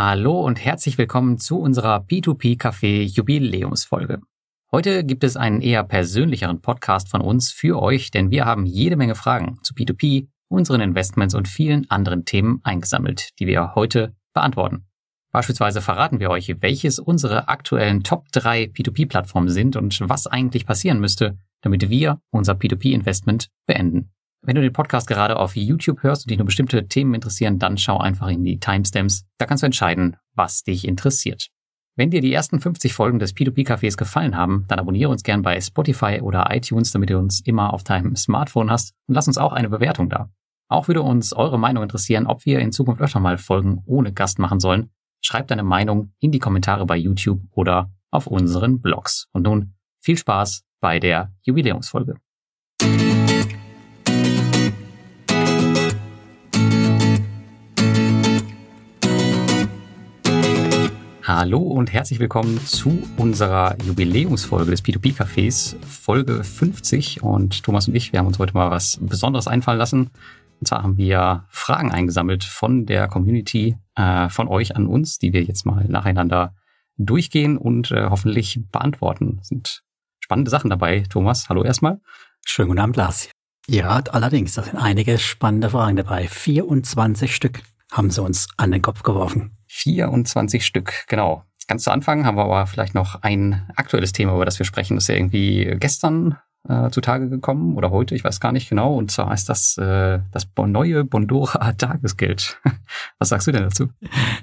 Hallo und herzlich willkommen zu unserer P2P Café Jubiläumsfolge. Heute gibt es einen eher persönlicheren Podcast von uns für euch, denn wir haben jede Menge Fragen zu P2P, unseren Investments und vielen anderen Themen eingesammelt, die wir heute beantworten. Beispielsweise verraten wir euch, welches unsere aktuellen Top 3 P2P-Plattformen sind und was eigentlich passieren müsste, damit wir unser P2P-Investment beenden. Wenn du den Podcast gerade auf YouTube hörst und dich nur bestimmte Themen interessieren, dann schau einfach in die Timestamps. Da kannst du entscheiden, was dich interessiert. Wenn dir die ersten 50 Folgen des P2P-Cafés gefallen haben, dann abonniere uns gern bei Spotify oder iTunes, damit du uns immer auf deinem Smartphone hast und lass uns auch eine Bewertung da. Auch würde uns eure Meinung interessieren, ob wir in Zukunft öfter mal Folgen ohne Gast machen sollen. Schreib deine Meinung in die Kommentare bei YouTube oder auf unseren Blogs. Und nun viel Spaß bei der Jubiläumsfolge. Hallo und herzlich willkommen zu unserer Jubiläumsfolge des P2P Cafés, Folge 50. Und Thomas und ich, wir haben uns heute mal was Besonderes einfallen lassen. Und zwar haben wir Fragen eingesammelt von der Community, äh, von euch an uns, die wir jetzt mal nacheinander durchgehen und äh, hoffentlich beantworten. Das sind spannende Sachen dabei, Thomas. Hallo erstmal. Schönen guten Abend, Lars. Ja, allerdings, da sind einige spannende Fragen dabei. 24 Stück haben sie uns an den Kopf geworfen. 24 Stück, genau. Ganz zu Anfang haben wir aber vielleicht noch ein aktuelles Thema, über das wir sprechen. Das ist ja irgendwie gestern äh, zutage gekommen oder heute, ich weiß gar nicht genau. Und zwar ist das äh, das neue Bondora Tagesgeld. Was sagst du denn dazu?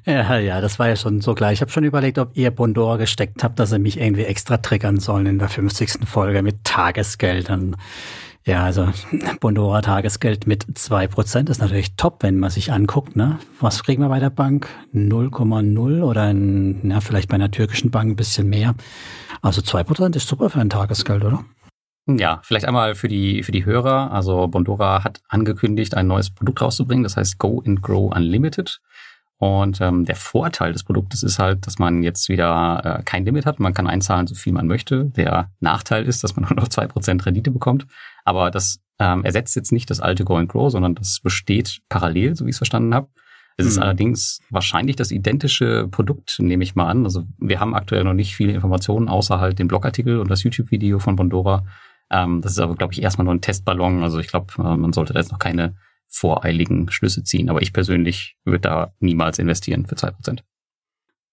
Ja, ja, das war ja schon so klar. Ich habe schon überlegt, ob ihr Bondora gesteckt habt, dass ihr mich irgendwie extra triggern sollen in der 50. Folge mit Tagesgeldern. Ja, also Bondora Tagesgeld mit zwei Prozent ist natürlich top, wenn man sich anguckt. Ne? Was kriegen wir bei der Bank? 0,0 oder in, ja, vielleicht bei einer türkischen Bank ein bisschen mehr. Also zwei Prozent ist super für ein Tagesgeld, oder? Ja, vielleicht einmal für die, für die Hörer. Also Bondora hat angekündigt, ein neues Produkt rauszubringen. Das heißt Go and Grow Unlimited. Und ähm, der Vorteil des Produktes ist halt, dass man jetzt wieder äh, kein Limit hat. Man kann einzahlen, so viel man möchte. Der Nachteil ist, dass man nur noch zwei Prozent Rendite bekommt. Aber das ähm, ersetzt jetzt nicht das alte Go and Grow, sondern das besteht parallel, so wie ich es verstanden habe. Es ist mhm. allerdings wahrscheinlich das identische Produkt, nehme ich mal an. Also wir haben aktuell noch nicht viele Informationen, außer halt den Blogartikel und das YouTube-Video von Bondora. Ähm, das ist aber, glaube ich, erstmal nur ein Testballon. Also ich glaube, äh, man sollte da jetzt noch keine voreiligen Schlüsse ziehen. Aber ich persönlich würde da niemals investieren für zwei Prozent.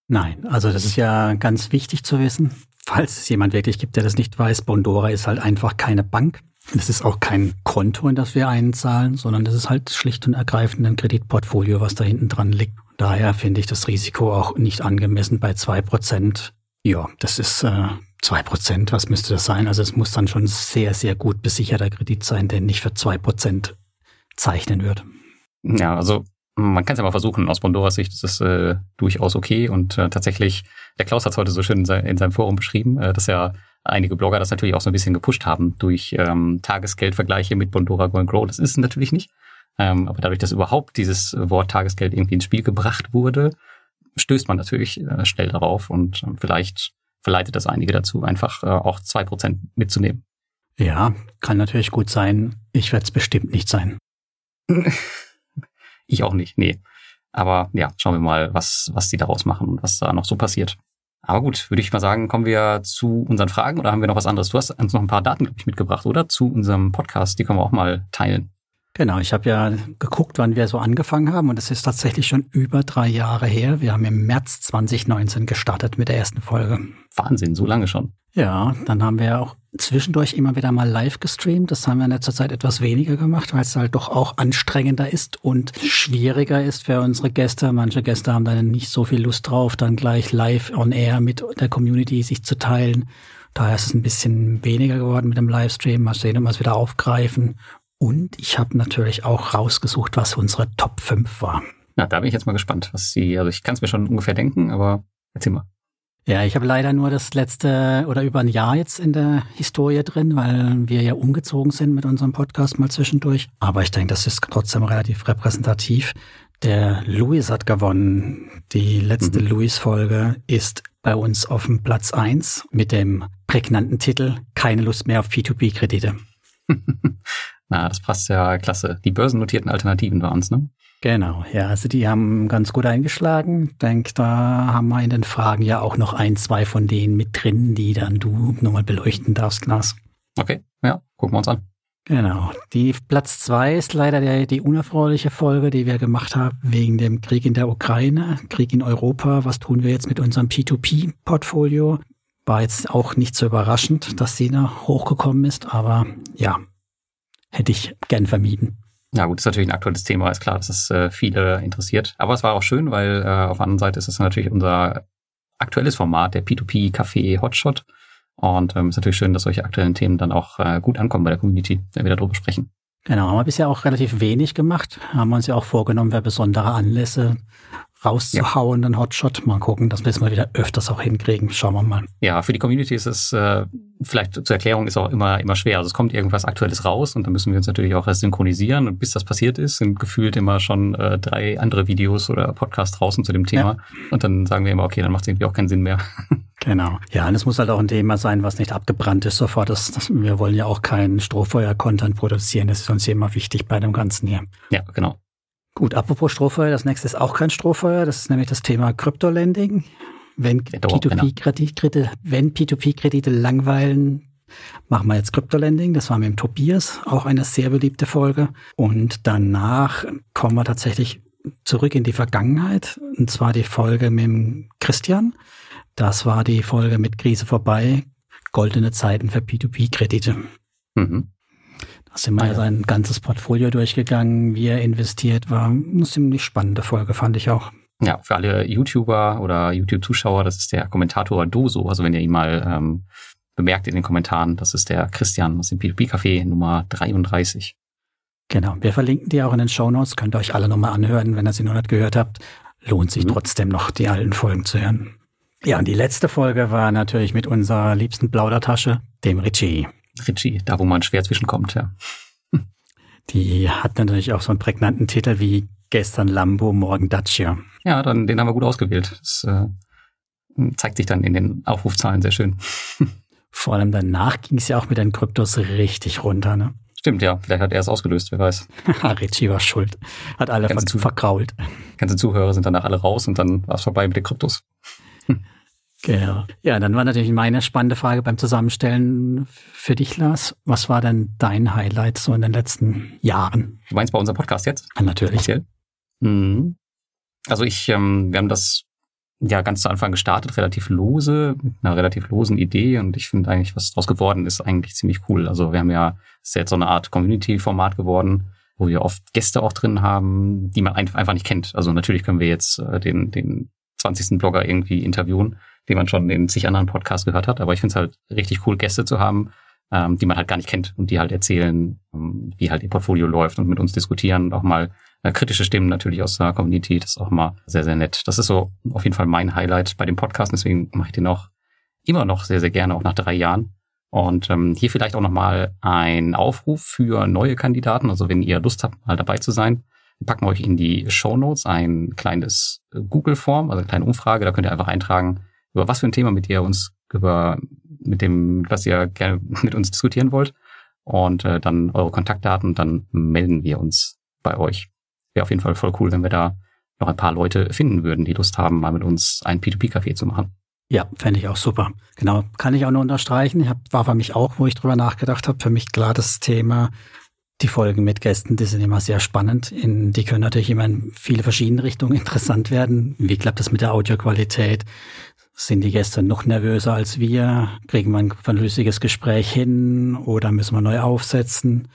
Nein, also das ist ja ganz wichtig zu wissen. Falls es jemand wirklich gibt, der das nicht weiß, Bondora ist halt einfach keine Bank. Das ist auch kein Konto, in das wir einzahlen, sondern das ist halt schlicht und ergreifend ein Kreditportfolio, was da hinten dran liegt. Daher finde ich das Risiko auch nicht angemessen bei zwei Prozent. Ja, das ist äh, zwei Prozent. Was müsste das sein? Also es muss dann schon sehr, sehr gut besicherter Kredit sein, der nicht für zwei Prozent zeichnen wird. Ja, also man kann es ja mal versuchen. Aus Bondoras Sicht ist es äh, durchaus okay. Und äh, tatsächlich, der Klaus hat es heute so schön in, sein, in seinem Forum beschrieben, äh, dass ja einige Blogger das natürlich auch so ein bisschen gepusht haben durch ähm, Tagesgeldvergleiche mit Bondora Go and Grow. Das ist es natürlich nicht. Ähm, aber dadurch, dass überhaupt dieses Wort Tagesgeld irgendwie ins Spiel gebracht wurde, stößt man natürlich äh, schnell darauf und äh, vielleicht verleitet das einige dazu, einfach äh, auch zwei Prozent mitzunehmen. Ja, kann natürlich gut sein. Ich werde es bestimmt nicht sein. ich auch nicht, nee. Aber ja, schauen wir mal, was, was die daraus machen und was da noch so passiert. Aber gut, würde ich mal sagen, kommen wir zu unseren Fragen oder haben wir noch was anderes? Du hast uns noch ein paar Daten, glaube ich, mitgebracht, oder? Zu unserem Podcast, die können wir auch mal teilen. Genau, ich habe ja geguckt, wann wir so angefangen haben und es ist tatsächlich schon über drei Jahre her. Wir haben im März 2019 gestartet mit der ersten Folge. Wahnsinn, so lange schon. Ja, dann haben wir auch zwischendurch immer wieder mal live gestreamt. Das haben wir in letzter Zeit etwas weniger gemacht, weil es halt doch auch anstrengender ist und schwieriger ist für unsere Gäste. Manche Gäste haben dann nicht so viel Lust drauf, dann gleich live on air mit der Community sich zu teilen. Daher ist es ein bisschen weniger geworden mit dem Livestream. Mal sehen, ob wir es wieder aufgreifen. Und ich habe natürlich auch rausgesucht, was unsere Top 5 war. Na, da bin ich jetzt mal gespannt, was Sie, also ich kann es mir schon ungefähr denken, aber erzähl mal. Ja, ich habe leider nur das letzte oder über ein Jahr jetzt in der Historie drin, weil wir ja umgezogen sind mit unserem Podcast mal zwischendurch. Aber ich denke, das ist trotzdem relativ repräsentativ. Der Louis hat gewonnen. Die letzte mhm. Louis-Folge ist bei uns auf dem Platz eins mit dem prägnanten Titel Keine Lust mehr auf P2P-Kredite. Na, das passt ja klasse. Die börsennotierten Alternativen waren es, ne? Genau, ja, also die haben ganz gut eingeschlagen. Ich denke, da haben wir in den Fragen ja auch noch ein, zwei von denen mit drin, die dann du nochmal beleuchten darfst, Glas. Okay, ja, gucken wir uns an. Genau. Die Platz zwei ist leider der, die unerfreuliche Folge, die wir gemacht haben wegen dem Krieg in der Ukraine, Krieg in Europa. Was tun wir jetzt mit unserem P2P-Portfolio? War jetzt auch nicht so überraschend, dass sie da hochgekommen ist, aber ja, hätte ich gern vermieden. Ja gut, ist natürlich ein aktuelles Thema, ist klar, dass es äh, viele interessiert. Aber es war auch schön, weil äh, auf der anderen Seite ist es natürlich unser aktuelles Format, der P2P Café Hotshot. Und ähm, ist natürlich schön, dass solche aktuellen Themen dann auch äh, gut ankommen bei der Community, wenn wir darüber sprechen. Genau, haben wir bisher auch relativ wenig gemacht. Haben wir uns ja auch vorgenommen, wer besondere Anlässe rauszuhauen, ja. einen Hotshot. Mal gucken, dass wir es mal wieder öfters auch hinkriegen. Schauen wir mal. Ja, für die Community ist es äh, vielleicht zur Erklärung ist auch immer immer schwer. Also es kommt irgendwas Aktuelles raus und dann müssen wir uns natürlich auch erst synchronisieren. Und bis das passiert ist, sind gefühlt immer schon äh, drei andere Videos oder Podcasts draußen zu dem Thema. Ja. Und dann sagen wir immer, okay, dann macht es irgendwie auch keinen Sinn mehr. Genau. Ja, und es muss halt auch ein Thema sein, was nicht abgebrannt ist sofort. Das, das, wir wollen ja auch keinen Strohfeuer-Content produzieren. Das ist uns immer wichtig bei dem Ganzen hier. Ja, genau. Gut, apropos Strohfeuer, das nächste ist auch kein Strohfeuer, das ist nämlich das Thema Krypto-Lending. Wenn P2P-Kredite, wenn P2P-Kredite langweilen, machen wir jetzt Krypto-Lending. Das war mit dem Tobias, auch eine sehr beliebte Folge. Und danach kommen wir tatsächlich zurück in die Vergangenheit, und zwar die Folge mit dem Christian. Das war die Folge mit Krise vorbei, goldene Zeiten für P2P-Kredite. Mhm. Da sind wir ja. sein ganzes Portfolio durchgegangen, wie er investiert war. Eine ziemlich spannende Folge, fand ich auch. Ja, für alle YouTuber oder YouTube-Zuschauer, das ist der Kommentator Doso. Also wenn ihr ihn mal ähm, bemerkt in den Kommentaren, das ist der Christian aus dem P2P-Café Nummer 33. Genau, wir verlinken die auch in den Show Notes. Könnt ihr euch alle nochmal anhören, wenn ihr sie noch nicht gehört habt. Lohnt sich mhm. trotzdem noch, die alten Folgen zu hören. Ja, und die letzte Folge war natürlich mit unserer liebsten Plaudertasche, dem Richie. Ritchie, da wo man schwer zwischenkommt, ja. Die hat natürlich auch so einen prägnanten Titel wie gestern Lambo, morgen Dacia. Ja, dann den haben wir gut ausgewählt. Das äh, zeigt sich dann in den Aufrufzahlen sehr schön. Vor allem danach ging es ja auch mit den Kryptos richtig runter, ne? Stimmt, ja. Vielleicht hat er es ausgelöst, wer weiß. Richie war schuld. Hat alle ganze verkrault. Ganze Zuhörer sind danach alle raus und dann war es vorbei mit den Kryptos. Genau. Ja, dann war natürlich meine spannende Frage beim Zusammenstellen für dich, Lars. Was war denn dein Highlight so in den letzten Jahren? Du meinst bei unserem Podcast jetzt? Ja, natürlich. Mhm. Also ich, ähm, wir haben das ja ganz zu Anfang gestartet, relativ lose, mit einer relativ losen Idee und ich finde eigentlich, was daraus geworden ist, eigentlich ziemlich cool. Also wir haben ja, es ist jetzt so eine Art Community-Format geworden, wo wir oft Gäste auch drin haben, die man einfach nicht kennt. Also natürlich können wir jetzt äh, den, den 20. Blogger irgendwie interviewen, den man schon in sich anderen Podcasts gehört hat. Aber ich finde es halt richtig cool, Gäste zu haben, ähm, die man halt gar nicht kennt und die halt erzählen, ähm, wie halt ihr Portfolio läuft und mit uns diskutieren und auch mal äh, kritische Stimmen natürlich aus der Community. Das ist auch mal sehr, sehr nett. Das ist so auf jeden Fall mein Highlight bei dem Podcast. Deswegen mache ich den auch immer noch sehr, sehr gerne, auch nach drei Jahren. Und ähm, hier vielleicht auch nochmal ein Aufruf für neue Kandidaten. Also wenn ihr Lust habt, mal dabei zu sein, packen wir euch in die Show Notes ein kleines Google-Form, also eine kleine Umfrage. Da könnt ihr einfach eintragen, über was für ein Thema mit ihr uns über mit dem, was ihr gerne mit uns diskutieren wollt. Und äh, dann eure Kontaktdaten, dann melden wir uns bei euch. Wäre auf jeden Fall voll cool, wenn wir da noch ein paar Leute finden würden, die Lust haben, mal mit uns ein P2P-Café zu machen. Ja, fände ich auch super. Genau, kann ich auch nur unterstreichen. Ich hab, war für mich auch, wo ich drüber nachgedacht habe, für mich klar das Thema die Folgen mit Gästen, die sind immer sehr spannend. In, die können natürlich immer in viele verschiedene Richtungen interessant werden. Wie klappt das mit der Audioqualität? Sind die Gäste noch nervöser als wir? Kriegen wir ein vernünftiges Gespräch hin oder müssen wir neu aufsetzen?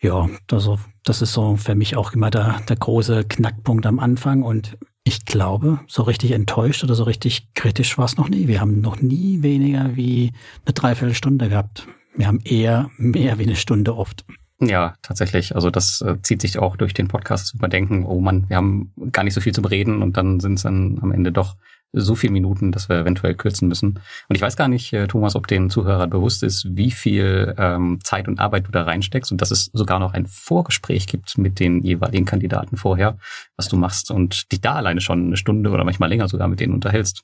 Ja, also das ist so für mich auch immer der, der große Knackpunkt am Anfang und ich glaube, so richtig enttäuscht oder so richtig kritisch war es noch nie. Wir haben noch nie weniger wie eine Dreiviertelstunde gehabt. Wir haben eher mehr wie eine Stunde oft. Ja, tatsächlich. Also das äh, zieht sich auch durch den Podcast, dass wir denken, oh Mann, wir haben gar nicht so viel zum Reden und dann sind es dann am Ende doch so viele Minuten, dass wir eventuell kürzen müssen. Und ich weiß gar nicht, äh, Thomas, ob den Zuhörern bewusst ist, wie viel ähm, Zeit und Arbeit du da reinsteckst und dass es sogar noch ein Vorgespräch gibt mit den jeweiligen Kandidaten vorher, was du machst und dich da alleine schon eine Stunde oder manchmal länger sogar mit denen unterhältst.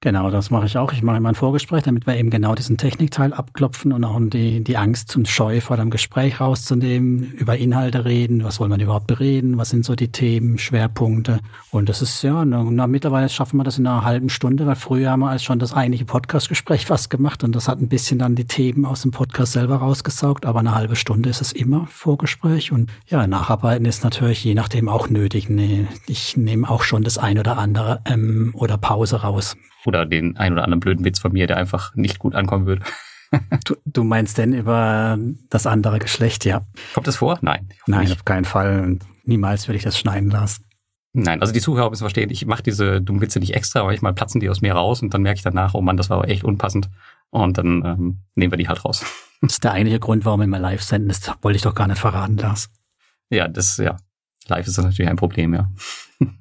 Genau, das mache ich auch. Ich mache immer ein Vorgespräch, damit wir eben genau diesen Technikteil abklopfen und auch die, die Angst und Scheu vor dem Gespräch rauszunehmen, über Inhalte reden, was wollen wir überhaupt bereden, was sind so die Themen, Schwerpunkte. Und das ist ja, na, mittlerweile schaffen wir das in einer halben Stunde, weil früher haben wir als schon das eigentliche Podcastgespräch fast gemacht und das hat ein bisschen dann die Themen aus dem Podcast selber rausgesaugt, aber eine halbe Stunde ist es immer Vorgespräch und ja, Nacharbeiten ist natürlich je nachdem auch nötig. Ich nehme auch schon das ein oder andere ähm, oder Pause raus. Oder den ein oder anderen blöden Witz von mir, der einfach nicht gut ankommen würde. du, du meinst denn über das andere Geschlecht, ja? Kommt das vor? Nein. Nein, nicht. auf keinen Fall. Niemals würde ich das schneiden lassen. Nein, also die Zuhörer müssen verstehen, ich mache diese dummen Witze nicht extra, weil ich mal platzen die aus mir raus und dann merke ich danach, oh Mann, das war echt unpassend. Und dann ähm, nehmen wir die halt raus. Das ist der einzige Grund, warum wir mal live senden. Das wollte ich doch gar nicht verraten, Lars. Ja, das, ja. Live ist das natürlich ein Problem, ja.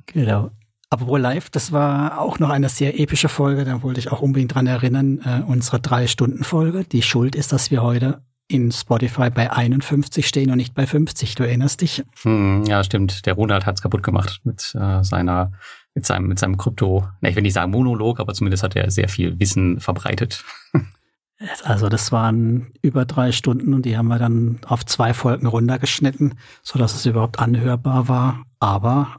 Genau. Apropos live, das war auch noch eine sehr epische Folge, da wollte ich auch unbedingt dran erinnern, äh, unsere Drei-Stunden-Folge. Die Schuld ist, dass wir heute in Spotify bei 51 stehen und nicht bei 50. Du erinnerst dich? Hm, ja, stimmt. Der Ronald hat's kaputt gemacht mit äh, seiner, mit seinem, mit seinem Krypto, ne, ich will nicht sagen Monolog, aber zumindest hat er sehr viel Wissen verbreitet. Also das waren über drei Stunden und die haben wir dann auf zwei Folgen runtergeschnitten, so dass es überhaupt anhörbar war. Aber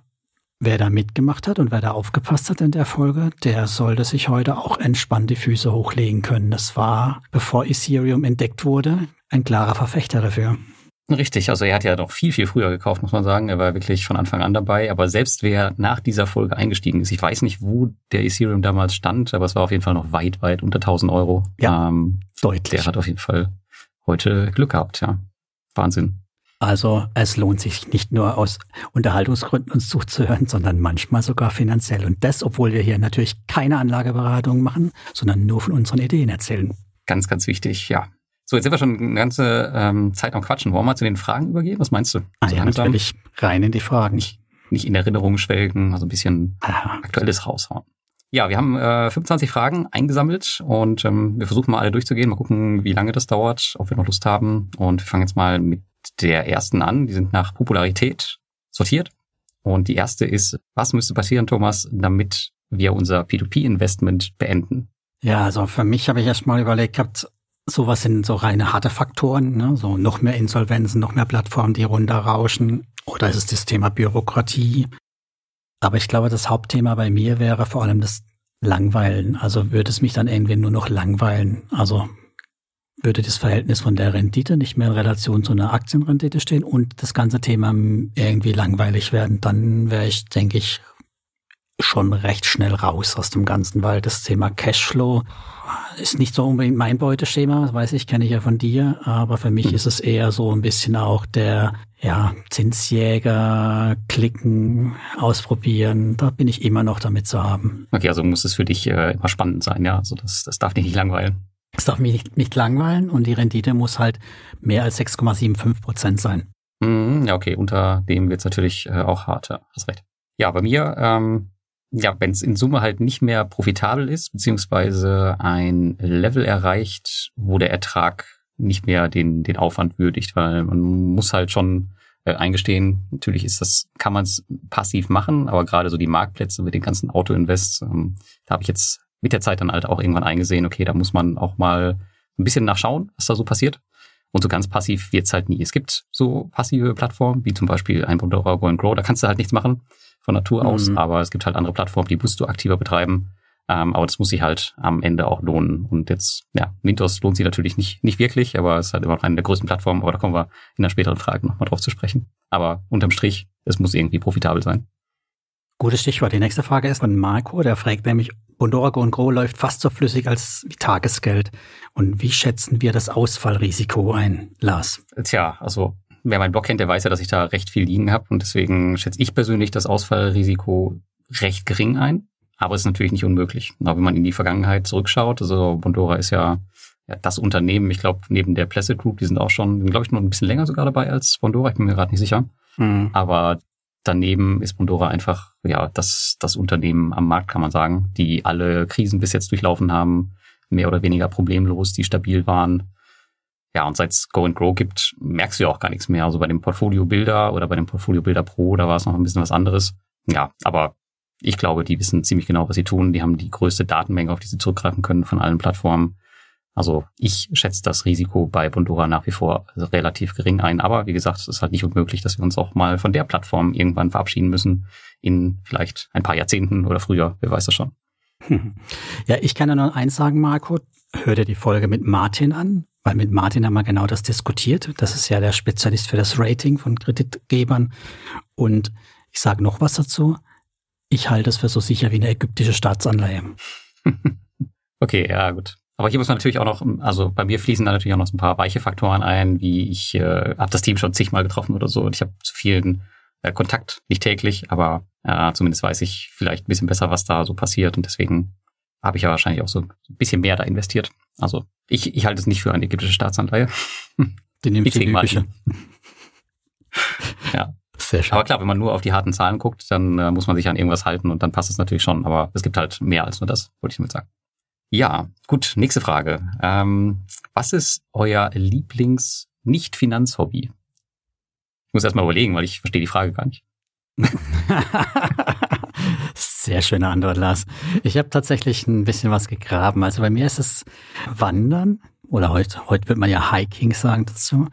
Wer da mitgemacht hat und wer da aufgepasst hat in der Folge, der sollte sich heute auch entspannt die Füße hochlegen können. Das war, bevor Ethereum entdeckt wurde, ein klarer Verfechter dafür. Richtig, also er hat ja noch viel, viel früher gekauft, muss man sagen. Er war wirklich von Anfang an dabei. Aber selbst wer nach dieser Folge eingestiegen ist, ich weiß nicht, wo der Ethereum damals stand, aber es war auf jeden Fall noch weit, weit unter 1000 Euro. Ja, ähm, deutlich. Der hat auf jeden Fall heute Glück gehabt, ja. Wahnsinn. Also es lohnt sich nicht nur aus Unterhaltungsgründen uns zuzuhören, sondern manchmal sogar finanziell. Und das, obwohl wir hier natürlich keine Anlageberatung machen, sondern nur von unseren Ideen erzählen. Ganz, ganz wichtig, ja. So, jetzt sind wir schon eine ganze ähm, Zeit am Quatschen. Wollen wir mal zu den Fragen übergehen? Was meinst du? Ah, ja, natürlich. Rein in die Fragen. Nicht, nicht in Erinnerungen schwelgen, also ein bisschen ah. Aktuelles raushauen. Ja, wir haben äh, 25 Fragen eingesammelt und ähm, wir versuchen mal alle durchzugehen, mal gucken, wie lange das dauert, ob wir noch Lust haben. Und wir fangen jetzt mal mit der ersten an. Die sind nach Popularität sortiert. Und die erste ist, was müsste passieren, Thomas, damit wir unser P2P-Investment beenden? Ja, also für mich habe ich erst mal überlegt gehabt, sowas sind so reine harte Faktoren, ne? so noch mehr Insolvenzen, noch mehr Plattformen, die runterrauschen. Oder ist es das Thema Bürokratie? Aber ich glaube, das Hauptthema bei mir wäre vor allem das Langweilen. Also würde es mich dann irgendwie nur noch langweilen. Also würde das Verhältnis von der Rendite nicht mehr in Relation zu einer Aktienrendite stehen und das ganze Thema irgendwie langweilig werden, dann wäre ich, denke ich, schon recht schnell raus aus dem Ganzen, weil das Thema Cashflow ist nicht so unbedingt mein Beuteschema, das weiß ich, kenne ich ja von dir, aber für mich mhm. ist es eher so ein bisschen auch der ja, Zinsjäger, klicken, ausprobieren, da bin ich immer noch damit zu haben. Okay, also muss es für dich äh, immer spannend sein, ja, also das, das darf dich nicht langweilen. Es darf mich nicht, nicht langweilen und die Rendite muss halt mehr als 6,75 Prozent sein. Mm, ja, okay, unter dem wird's natürlich äh, auch hart, ja, hast recht. Ja, bei mir, ähm, ja, wenn es in Summe halt nicht mehr profitabel ist, beziehungsweise ein Level erreicht, wo der Ertrag nicht mehr den, den Aufwand würdigt, weil man muss halt schon äh, eingestehen, natürlich ist das, kann man es passiv machen, aber gerade so die Marktplätze mit den ganzen Auto-Invests, ähm, da habe ich jetzt mit der Zeit dann halt auch irgendwann eingesehen, okay, da muss man auch mal ein bisschen nachschauen, was da so passiert. Und so ganz passiv wird's halt nie. Es gibt so passive Plattformen, wie zum Beispiel ein Go and Grow, da kannst du halt nichts machen von Natur aus, mhm. aber es gibt halt andere Plattformen, die musst du aktiver betreiben. Ähm, aber das muss sich halt am Ende auch lohnen. Und jetzt, ja, Mintos lohnt sich natürlich nicht, nicht wirklich, aber es ist halt immer noch eine der größten Plattformen, aber da kommen wir in der späteren Frage nochmal drauf zu sprechen. Aber unterm Strich, es muss irgendwie profitabel sein. Gutes Stichwort. Die nächste Frage ist von Marco, der fragt nämlich, Bondora Go Grow läuft fast so flüssig als wie Tagesgeld. Und wie schätzen wir das Ausfallrisiko ein, Lars? Tja, also wer meinen Blog kennt, der weiß ja, dass ich da recht viel liegen habe. Und deswegen schätze ich persönlich das Ausfallrisiko recht gering ein. Aber es ist natürlich nicht unmöglich. Aber wenn man in die Vergangenheit zurückschaut, also Bondora ist ja, ja das Unternehmen, ich glaube, neben der Placid Group, die sind auch schon, glaube ich, noch ein bisschen länger sogar dabei als Bondora, ich bin mir gerade nicht sicher. Mhm. Aber daneben ist Bondora einfach ja das, das Unternehmen am Markt, kann man sagen, die alle Krisen bis jetzt durchlaufen haben, mehr oder weniger problemlos, die stabil waren. Ja, und seit es Go and Grow gibt, merkst du ja auch gar nichts mehr. Also bei dem Portfolio Builder oder bei dem Portfolio Builder Pro, da war es noch ein bisschen was anderes. Ja, aber ich glaube, die wissen ziemlich genau, was sie tun. Die haben die größte Datenmenge, auf die sie zurückgreifen können von allen Plattformen. Also ich schätze das Risiko bei Bondora nach wie vor relativ gering ein. Aber wie gesagt, es ist halt nicht unmöglich, dass wir uns auch mal von der Plattform irgendwann verabschieden müssen. In vielleicht ein paar Jahrzehnten oder früher. Wer weiß das schon. Ja, ich kann ja nur eins sagen, Marco. Hör dir die Folge mit Martin an, weil mit Martin haben wir genau das diskutiert. Das ist ja der Spezialist für das Rating von Kreditgebern. Und ich sage noch was dazu. Ich halte es für so sicher wie eine ägyptische Staatsanleihe. okay, ja, gut. Aber hier muss man natürlich auch noch, also bei mir fließen da natürlich auch noch so ein paar weiche Faktoren ein, wie ich äh, habe das Team schon zigmal getroffen oder so und ich habe zu vielen äh, Kontakt, nicht täglich, aber äh, zumindest weiß ich vielleicht ein bisschen besser, was da so passiert und deswegen habe ich ja wahrscheinlich auch so ein bisschen mehr da investiert. Also ich, ich halte es nicht für eine ägyptische Staatsanleihe. Die nimmst du die Ja. Sehr schön. Aber klar, wenn man nur auf die harten Zahlen guckt, dann äh, muss man sich an irgendwas halten und dann passt es natürlich schon. Aber es gibt halt mehr als nur das, wollte ich damit sagen. Ja, gut, nächste Frage. Ähm, was ist euer Lieblings-Nicht-Finanzhobby? Ich muss erst mal überlegen, weil ich verstehe die Frage gar nicht. Sehr schöne Antwort, Lars. Ich habe tatsächlich ein bisschen was gegraben. Also bei mir ist es Wandern oder heute, heute wird man ja Hiking sagen dazu.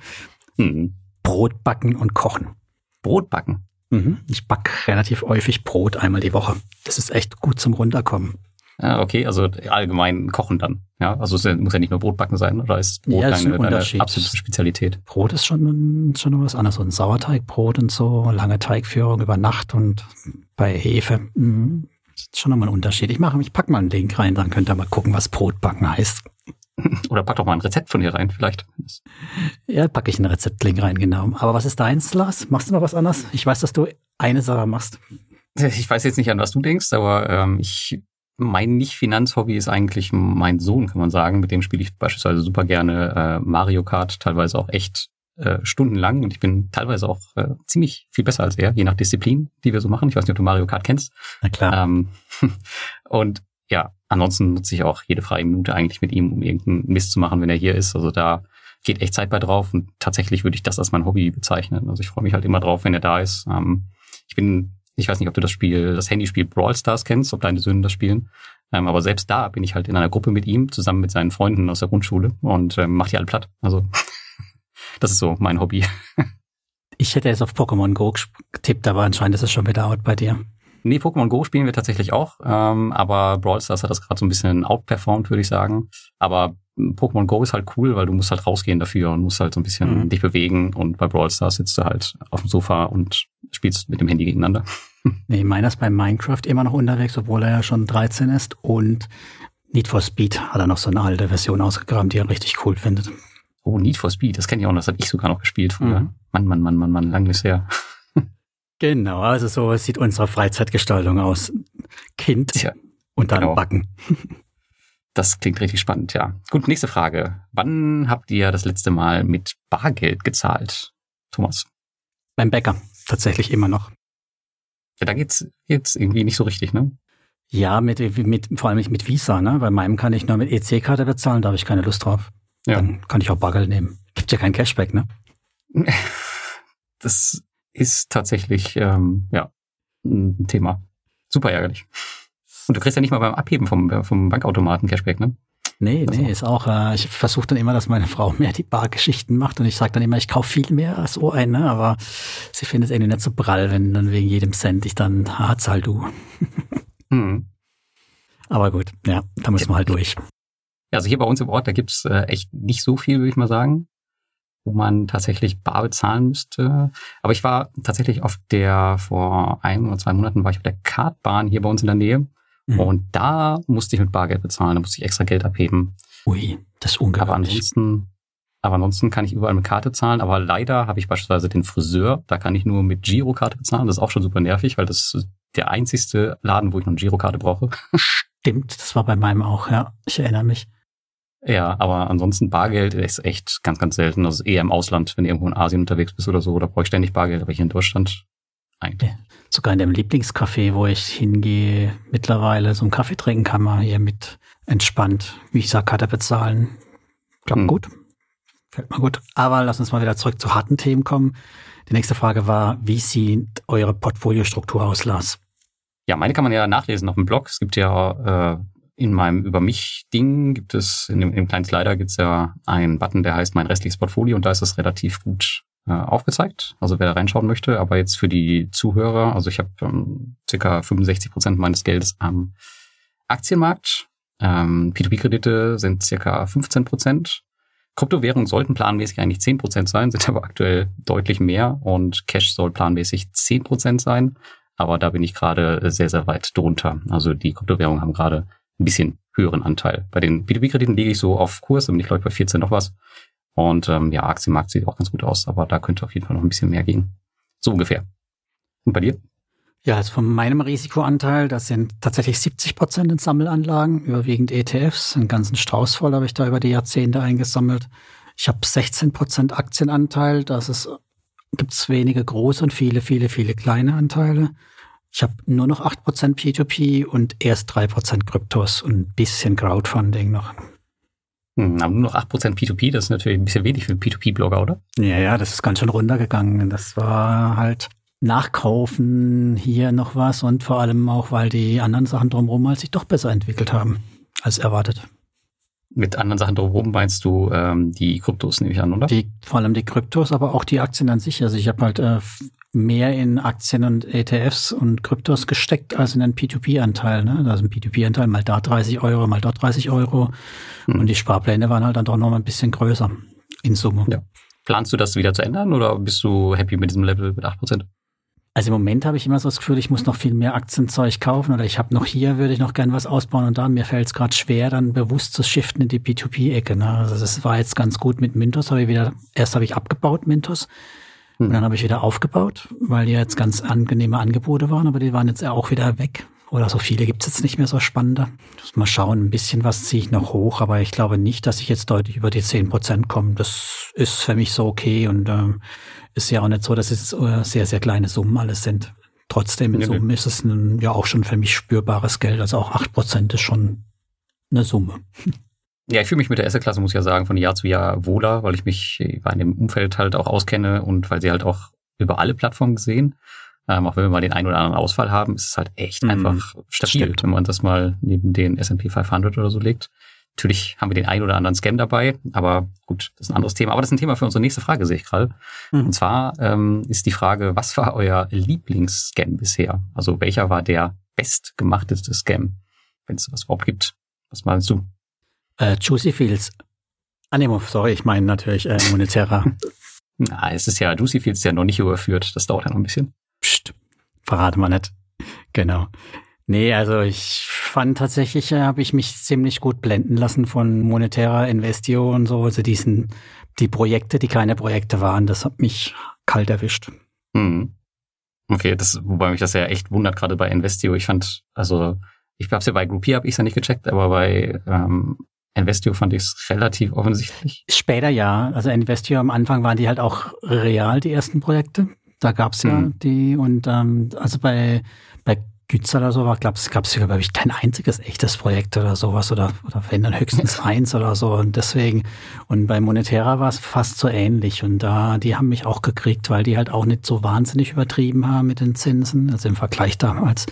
Mhm. Brot backen und kochen. Brot backen? Mhm. Ich backe relativ häufig Brot einmal die Woche. Das ist echt gut zum Runterkommen. Ja, okay, also allgemein kochen dann. Ja, also es muss ja nicht nur Brotbacken sein, oder ist Brot ja, deine, deine absolute Spezialität? Brot ist schon, schon was anderes. So ein Sauerteigbrot und so, lange Teigführung über Nacht und bei Hefe. Mh, ist schon nochmal ein Unterschied. Ich mache, ich pack mal einen Link rein, dann könnt ihr mal gucken, was Brotbacken heißt. Oder pack doch mal ein Rezept von dir rein, vielleicht. Ja, packe ich einen Rezeptlink rein, genau. Aber was ist deins, Lars? Machst du noch was anderes? Ich weiß, dass du eine Sache machst. Ich weiß jetzt nicht, an was du denkst, aber ähm, ich mein Nicht-Finanzhobby ist eigentlich mein Sohn, kann man sagen. Mit dem spiele ich beispielsweise super gerne äh, Mario Kart, teilweise auch echt äh, stundenlang. Und ich bin teilweise auch äh, ziemlich viel besser als er, je nach Disziplin, die wir so machen. Ich weiß nicht, ob du Mario Kart kennst. Na klar. Ähm, und ja, ansonsten nutze ich auch jede freie Minute eigentlich mit ihm, um irgendeinen Mist zu machen, wenn er hier ist. Also da geht echt Zeit bei drauf und tatsächlich würde ich das als mein Hobby bezeichnen. Also ich freue mich halt immer drauf, wenn er da ist. Ähm, ich bin ich weiß nicht, ob du das Spiel, das Handyspiel Brawl Stars kennst, ob deine Söhne das spielen. Ähm, aber selbst da bin ich halt in einer Gruppe mit ihm, zusammen mit seinen Freunden aus der Grundschule und ähm, mach die alle platt. Also das ist so mein Hobby. ich hätte jetzt auf Pokémon Go getippt, aber anscheinend ist es schon wieder out bei dir. Nee, Pokémon Go spielen wir tatsächlich auch, ähm, aber Brawl Stars hat das gerade so ein bisschen outperformed, würde ich sagen. Aber Pokémon Go ist halt cool, weil du musst halt rausgehen dafür und musst halt so ein bisschen mhm. dich bewegen und bei Brawl Stars sitzt du halt auf dem Sofa und spielst mit dem Handy gegeneinander. Nee, meiner ist bei Minecraft immer noch unterwegs, obwohl er ja schon 13 ist und Need for Speed hat er noch so eine alte Version ausgegraben, die er richtig cool findet. Oh, Need for Speed, das kenne ich auch noch, das habe ich sogar noch gespielt früher. Mhm. Mann, Mann, Mann, Mann, Mann, lang ist her. Genau, also so sieht unsere Freizeitgestaltung aus. Kind ja, und dann genau. Backen. Das klingt richtig spannend, ja. Gut, nächste Frage. Wann habt ihr das letzte Mal mit Bargeld gezahlt, Thomas? Beim Bäcker, tatsächlich immer noch. Ja, da geht's jetzt irgendwie nicht so richtig, ne? Ja, mit, mit, vor allem mit Visa, ne? Bei meinem kann ich nur mit EC-Karte bezahlen, da habe ich keine Lust drauf. Ja. Dann kann ich auch Bargeld nehmen. Gibt ja kein Cashback, ne? Das ist tatsächlich, ähm, ja, ein Thema. Super ärgerlich. Und du kriegst ja nicht mal beim Abheben vom, vom Bankautomaten Cashback, ne? Nee, nee, ist auch, äh, ich versuche dann immer, dass meine Frau mehr die Bargeschichten macht und ich sage dann immer, ich kaufe viel mehr als so ein, ne? aber sie findet es irgendwie nicht so prall, wenn dann wegen jedem Cent ich dann, ah, zahl du. hm. Aber gut, ja, da müssen wir halt durch. Also hier bei uns im Ort, da gibt's äh, echt nicht so viel, würde ich mal sagen, wo man tatsächlich bar bezahlen müsste. Aber ich war tatsächlich auf der, vor ein oder zwei Monaten war ich auf der Kartbahn hier bei uns in der Nähe Mhm. Und da musste ich mit Bargeld bezahlen, da musste ich extra Geld abheben. Ui, das ist ungewöhnlich. Aber ansonsten, aber ansonsten kann ich überall mit Karte zahlen. Aber leider habe ich beispielsweise den Friseur, da kann ich nur mit Girokarte bezahlen. Das ist auch schon super nervig, weil das ist der einzigste Laden, wo ich noch eine Girokarte brauche. Stimmt, das war bei meinem auch, ja. Ich erinnere mich. Ja, aber ansonsten Bargeld ist echt ganz, ganz selten. Das ist eher im Ausland, wenn du irgendwo in Asien unterwegs bist oder so, da brauche ich ständig Bargeld, aber hier in Deutschland eigentlich. Sogar in dem Lieblingscafé, wo ich hingehe, mittlerweile so einen Kaffee trinken kann man hier mit entspannt Visa-Karte bezahlen. Klappt hm. gut. Fällt mal gut. Aber lass uns mal wieder zurück zu harten Themen kommen. Die nächste Frage war, wie sieht eure Portfoliostruktur aus, Lars? Ja, meine kann man ja nachlesen auf dem Blog. Es gibt ja äh, in meinem Über mich-Ding gibt es, in dem, in dem kleinen Slider gibt es ja einen Button, der heißt mein restliches Portfolio und da ist es relativ gut aufgezeigt. Also wer da reinschauen möchte, aber jetzt für die Zuhörer, also ich habe ähm, circa 65 Prozent meines Geldes am Aktienmarkt. Ähm, P2P-Kredite sind circa 15 Prozent. Kryptowährungen sollten planmäßig eigentlich 10 Prozent sein, sind aber aktuell deutlich mehr und Cash soll planmäßig 10 Prozent sein. Aber da bin ich gerade sehr, sehr weit drunter. Also die Kryptowährungen haben gerade ein bisschen höheren Anteil. Bei den P2P-Krediten liege ich so auf Kurs, da bin ich glaube ich bei 14 noch was. Und ähm, ja, Aktienmarkt sieht auch ganz gut aus, aber da könnte auf jeden Fall noch ein bisschen mehr gehen. So ungefähr. Und bei dir? Ja, also von meinem Risikoanteil, das sind tatsächlich 70 Prozent in Sammelanlagen, überwiegend ETFs. Einen ganzen Strauß voll habe ich da über die Jahrzehnte eingesammelt. Ich habe 16 Prozent Aktienanteil. Das ist, gibt's wenige große und viele, viele, viele kleine Anteile. Ich habe nur noch 8 Prozent P2P und erst 3 Prozent Kryptos und ein bisschen Crowdfunding noch. Hm, aber nur noch 8% P2P, das ist natürlich ein bisschen wenig für P2P-Blogger, oder? Ja, ja, das ist ganz schön runtergegangen. Das war halt Nachkaufen, hier noch was und vor allem auch, weil die anderen Sachen drumherum halt sich doch besser entwickelt haben als erwartet. Mit anderen Sachen drumherum meinst du ähm, die Kryptos, nehme ich an, oder? Die, vor allem die Kryptos, aber auch die Aktien an sich. Also ich habe halt äh, mehr in Aktien und ETFs und Kryptos gesteckt als in einen P2P-Anteil. Ne? Also ein P2P-Anteil mal da 30 Euro, mal dort 30 Euro. Mhm. Und die Sparpläne waren halt dann doch noch mal ein bisschen größer in Summe. Ja. Planst du das wieder zu ändern oder bist du happy mit diesem Level mit 8%? Also im Moment habe ich immer so das Gefühl, ich muss noch viel mehr Aktienzeug kaufen oder ich habe noch hier, würde ich noch gern was ausbauen und da mir fällt es gerade schwer, dann bewusst zu shiften in die P2P-Ecke. Ne? Also das war jetzt ganz gut mit Mintos, habe ich wieder, erst habe ich abgebaut Mintos und dann habe ich wieder aufgebaut, weil die jetzt ganz angenehme Angebote waren, aber die waren jetzt auch wieder weg. Oder so viele gibt's jetzt nicht mehr so spannende. Muss mal schauen, ein bisschen was ziehe ich noch hoch, aber ich glaube nicht, dass ich jetzt deutlich über die zehn Prozent komme. Das ist für mich so okay und ähm, ist ja auch nicht so, dass es äh, sehr, sehr kleine Summen alles sind. Trotzdem in Summe ist es ein, ja auch schon für mich spürbares Geld. Also auch acht Prozent ist schon eine Summe. Ja, ich fühle mich mit der Asset-Klasse, muss ich ja sagen, von Jahr zu Jahr wohler, weil ich mich in dem Umfeld halt auch auskenne und weil sie halt auch über alle Plattformen gesehen, ähm, auch wenn wir mal den einen oder anderen Ausfall haben, ist es halt echt mm, einfach stabil, stimmt. wenn man das mal neben den S&P 500 oder so legt. Natürlich haben wir den einen oder anderen Scam dabei, aber gut, das ist ein anderes Thema. Aber das ist ein Thema für unsere nächste Frage, sehe ich gerade. Mhm. Und zwar ähm, ist die Frage, was war euer Lieblingsscam bisher? Also welcher war der bestgemachteste Scam, wenn es was überhaupt gibt? Was meinst du? Äh, Juicy Fields. Ah, nee, sorry, ich meine natürlich äh, monetärer. Na, es ist ja, Juicy Fields ist ja noch nicht überführt. Das dauert ja noch ein bisschen. Psst, verrate mal nicht. Genau. Nee, also ich fand tatsächlich, äh, habe ich mich ziemlich gut blenden lassen von monetärer Investio und so. Also diesen, die Projekte, die keine Projekte waren, das hat mich kalt erwischt. Mhm. Okay, das, wobei mich das ja echt wundert, gerade bei Investio. Ich fand, also ich hab's ja bei Groupie habe ich ja nicht gecheckt, aber bei ähm, Investio fand ich es relativ offensichtlich. Später ja. Also Investio am Anfang waren die halt auch real, die ersten Projekte. Da gab's ja mhm. die und ähm, also bei, bei Gützer oder so war, glaube ich, gab es glaube ich, kein einziges echtes Projekt oder sowas oder, oder wenn dann höchstens eins oder so. Und deswegen, und bei Monetera war es fast so ähnlich. Und da, die haben mich auch gekriegt, weil die halt auch nicht so wahnsinnig übertrieben haben mit den Zinsen, also im Vergleich damals.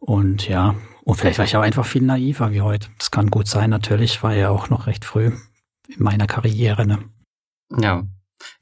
Und ja, und vielleicht war ich auch einfach viel naiver wie heute. Das kann gut sein, natürlich, war ja auch noch recht früh in meiner Karriere. Ne? Ja.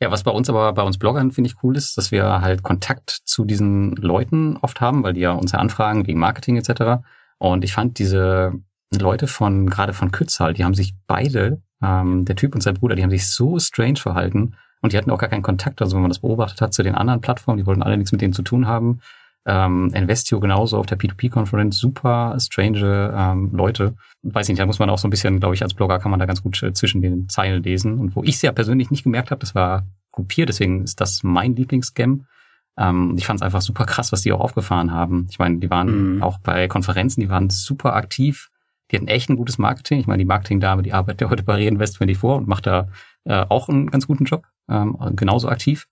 Ja, was bei uns aber, bei uns Bloggern finde ich cool ist, dass wir halt Kontakt zu diesen Leuten oft haben, weil die ja uns ja anfragen wegen Marketing etc. Und ich fand diese Leute von, gerade von Kützal, die haben sich beide, ähm, der Typ und sein Bruder, die haben sich so strange verhalten und die hatten auch gar keinen Kontakt, also wenn man das beobachtet hat, zu den anderen Plattformen, die wollten alle nichts mit denen zu tun haben. Ähm, Investio genauso auf der P2P-Konferenz, super strange ähm, Leute. Weiß nicht, da muss man auch so ein bisschen, glaube ich, als Blogger kann man da ganz gut äh, zwischen den Zeilen lesen. Und wo ich es ja persönlich nicht gemerkt habe, das war Groupier, deswegen ist das mein Lieblingsscam. Ähm, ich fand es einfach super krass, was die auch aufgefahren haben. Ich meine, die waren mhm. auch bei Konferenzen, die waren super aktiv. Die hatten echt ein gutes Marketing. Ich meine, die Marketingdame, die arbeitet ja heute bei Reinvest24 und macht da äh, auch einen ganz guten Job, ähm, genauso aktiv.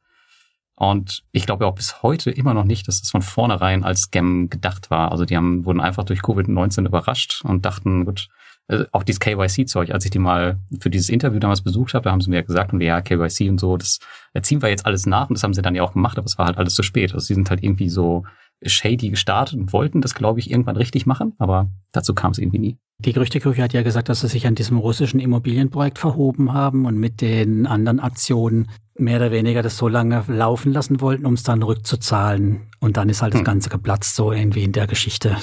Und ich glaube auch bis heute immer noch nicht, dass das von vornherein als Scam gedacht war. Also die haben, wurden einfach durch Covid-19 überrascht und dachten, gut, äh, auch dieses KYC-Zeug, als ich die mal für dieses Interview damals besucht habe, da haben sie mir gesagt, und ja, KYC und so, das ziehen wir jetzt alles nach und das haben sie dann ja auch gemacht, aber es war halt alles zu spät. Also sie sind halt irgendwie so shady gestartet und wollten das, glaube ich, irgendwann richtig machen, aber dazu kam es irgendwie nie. Die Gerüchteküche hat ja gesagt, dass sie sich an diesem russischen Immobilienprojekt verhoben haben und mit den anderen Aktionen mehr oder weniger das so lange laufen lassen wollten, um es dann rückzuzahlen. Und dann ist halt das hm. Ganze geplatzt, so irgendwie in der Geschichte.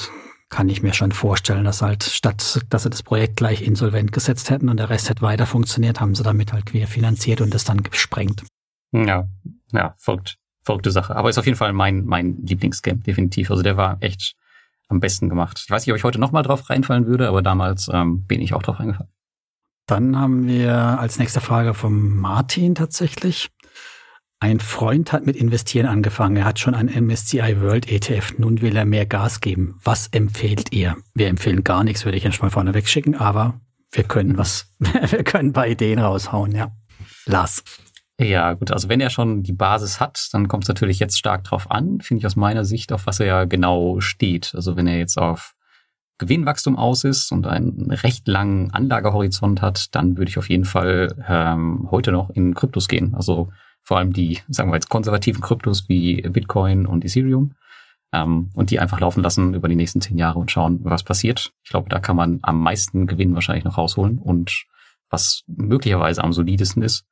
Kann ich mir schon vorstellen, dass halt statt, dass sie das Projekt gleich insolvent gesetzt hätten und der Rest hätte weiter funktioniert, haben sie damit halt querfinanziert und das dann gesprengt. Ja, ja, verrückt, verrückte Sache. Aber ist auf jeden Fall mein, mein Lieblingsgame, definitiv. Also der war echt am besten gemacht. Ich weiß nicht, ob ich heute nochmal drauf reinfallen würde, aber damals ähm, bin ich auch drauf reingefallen. Dann haben wir als nächste Frage vom Martin tatsächlich. Ein Freund hat mit Investieren angefangen. Er hat schon ein MSCI World ETF. Nun will er mehr Gas geben. Was empfehlt ihr? Wir empfehlen gar nichts, würde ich jetzt mal vorne wegschicken, aber wir können was, wir können ein paar Ideen raushauen, ja. Lars. Ja, gut, also wenn er schon die Basis hat, dann kommt es natürlich jetzt stark drauf an, finde ich aus meiner Sicht, auf was er ja genau steht. Also wenn er jetzt auf Gewinnwachstum aus ist und einen recht langen Anlagehorizont hat, dann würde ich auf jeden Fall ähm, heute noch in Kryptos gehen. Also vor allem die, sagen wir jetzt, konservativen Kryptos wie Bitcoin und Ethereum. Ähm, und die einfach laufen lassen über die nächsten zehn Jahre und schauen, was passiert. Ich glaube, da kann man am meisten Gewinn wahrscheinlich noch rausholen und was möglicherweise am solidesten ist.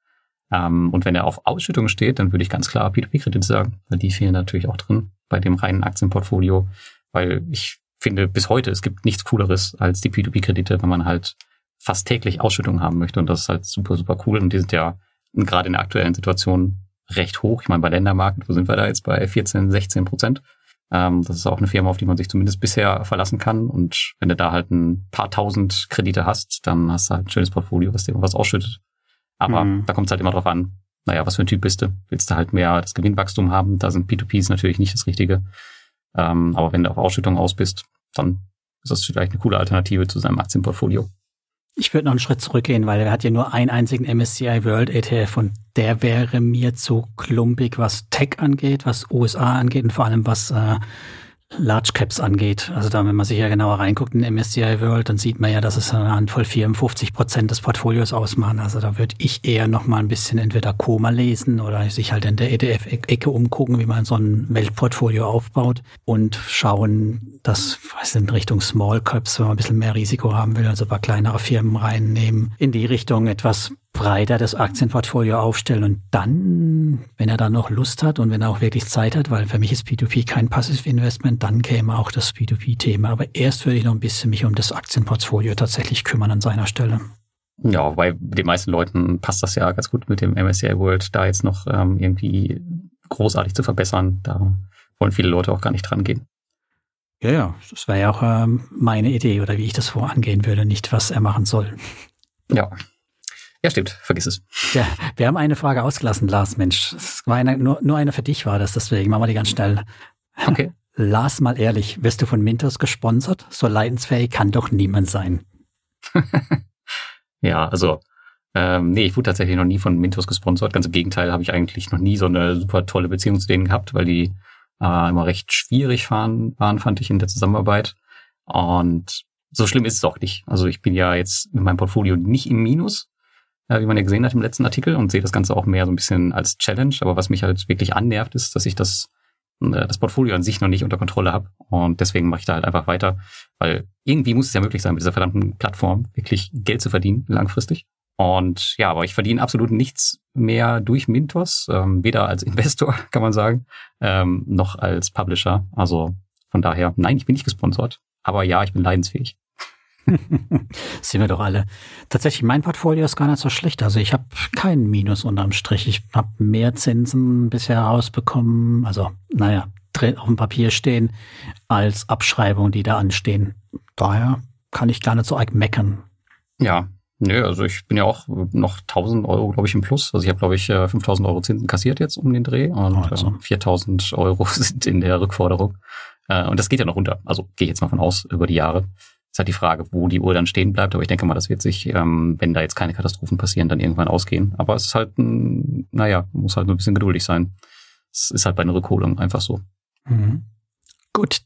Ähm, und wenn er auf Ausschüttung steht, dann würde ich ganz klar P2P-Kredite sagen, weil die fehlen natürlich auch drin bei dem reinen Aktienportfolio, weil ich finde bis heute, es gibt nichts Cooleres als die P2P-Kredite, wenn man halt fast täglich Ausschüttungen haben möchte. Und das ist halt super, super cool. Und die sind ja gerade in der aktuellen Situation recht hoch. Ich meine, bei Ländermarken, wo sind wir da jetzt bei 14, 16 Prozent? Ähm, das ist auch eine Firma, auf die man sich zumindest bisher verlassen kann. Und wenn du da halt ein paar tausend Kredite hast, dann hast du halt ein schönes Portfolio, was dir was ausschüttet. Aber mhm. da kommt es halt immer drauf an, naja, was für ein Typ bist du? Willst du halt mehr das Gewinnwachstum haben? Da sind P2Ps natürlich nicht das Richtige. Ähm, aber wenn du auf Ausschüttung aus bist, dann ist das vielleicht eine coole Alternative zu seinem Aktienportfolio. Ich würde noch einen Schritt zurückgehen, weil er hat ja nur einen einzigen MSCI World ETF und der wäre mir zu klumpig, was Tech angeht, was USA angeht und vor allem was äh, Large Caps angeht. Also da, wenn man sich ja genauer reinguckt in MSCI World, dann sieht man ja, dass es eine Handvoll 54 Prozent des Portfolios ausmachen. Also da würde ich eher noch mal ein bisschen entweder Koma lesen oder sich halt in der ETF-Ecke umgucken, wie man so ein Weltportfolio aufbaut und schauen, dass, was in Richtung Small Caps, wenn man ein bisschen mehr Risiko haben will, also ein paar kleinere Firmen reinnehmen, in die Richtung etwas breiter das Aktienportfolio aufstellen und dann, wenn er dann noch Lust hat und wenn er auch wirklich Zeit hat, weil für mich ist P2P kein Passive Investment, dann käme auch das P2P-Thema. Aber erst würde ich noch ein bisschen mich um das Aktienportfolio tatsächlich kümmern an seiner Stelle. Ja, weil den meisten Leuten passt das ja ganz gut mit dem MSCI World, da jetzt noch ähm, irgendwie großartig zu verbessern. Da wollen viele Leute auch gar nicht dran gehen. Ja, ja, das wäre ja auch ähm, meine Idee oder wie ich das vorangehen würde, nicht was er machen soll. Ja, ja, stimmt. Vergiss es. Ja, wir haben eine Frage ausgelassen, Lars. Mensch, es war eine, nur, nur eine für dich war das, deswegen machen wir die ganz schnell. Okay. Lars, mal ehrlich, wirst du von Mintos gesponsert? So leidensfähig kann doch niemand sein. ja, also ähm, nee, ich wurde tatsächlich noch nie von Mintos gesponsert. Ganz im Gegenteil, habe ich eigentlich noch nie so eine super tolle Beziehung zu denen gehabt, weil die äh, immer recht schwierig waren, waren, fand ich in der Zusammenarbeit. Und so schlimm ist es auch nicht. Also ich bin ja jetzt mit meinem Portfolio nicht im Minus, wie man ja gesehen hat im letzten Artikel und sehe das Ganze auch mehr so ein bisschen als Challenge. Aber was mich halt wirklich annervt, ist, dass ich das, äh, das Portfolio an sich noch nicht unter Kontrolle habe. Und deswegen mache ich da halt einfach weiter, weil irgendwie muss es ja möglich sein, mit dieser verdammten Plattform wirklich Geld zu verdienen, langfristig. Und ja, aber ich verdiene absolut nichts mehr durch Mintos, ähm, weder als Investor, kann man sagen, ähm, noch als Publisher. Also von daher, nein, ich bin nicht gesponsert. Aber ja, ich bin leidensfähig. Sehen wir doch alle. Tatsächlich, mein Portfolio ist gar nicht so schlecht. Also ich habe keinen Minus unterm Strich. Ich habe mehr Zinsen bisher rausbekommen. Also, naja, auf dem Papier stehen, als Abschreibungen, die da anstehen. Daher kann ich gar nicht so arg meckern. Ja, nö, also ich bin ja auch noch 1000 Euro, glaube ich, im Plus. Also ich habe, glaube ich, 5000 Euro Zinsen kassiert jetzt um den Dreh und also. 4000 Euro sind in der Rückforderung. Äh, und das geht ja noch runter. Also gehe ich jetzt mal von aus über die Jahre. Ist halt die Frage, wo die Uhr dann stehen bleibt, aber ich denke mal, das wird sich, ähm, wenn da jetzt keine Katastrophen passieren, dann irgendwann ausgehen. Aber es ist halt, ein, naja, muss halt nur ein bisschen geduldig sein. Es ist halt bei einer Rückholung einfach so. Mhm. Gut.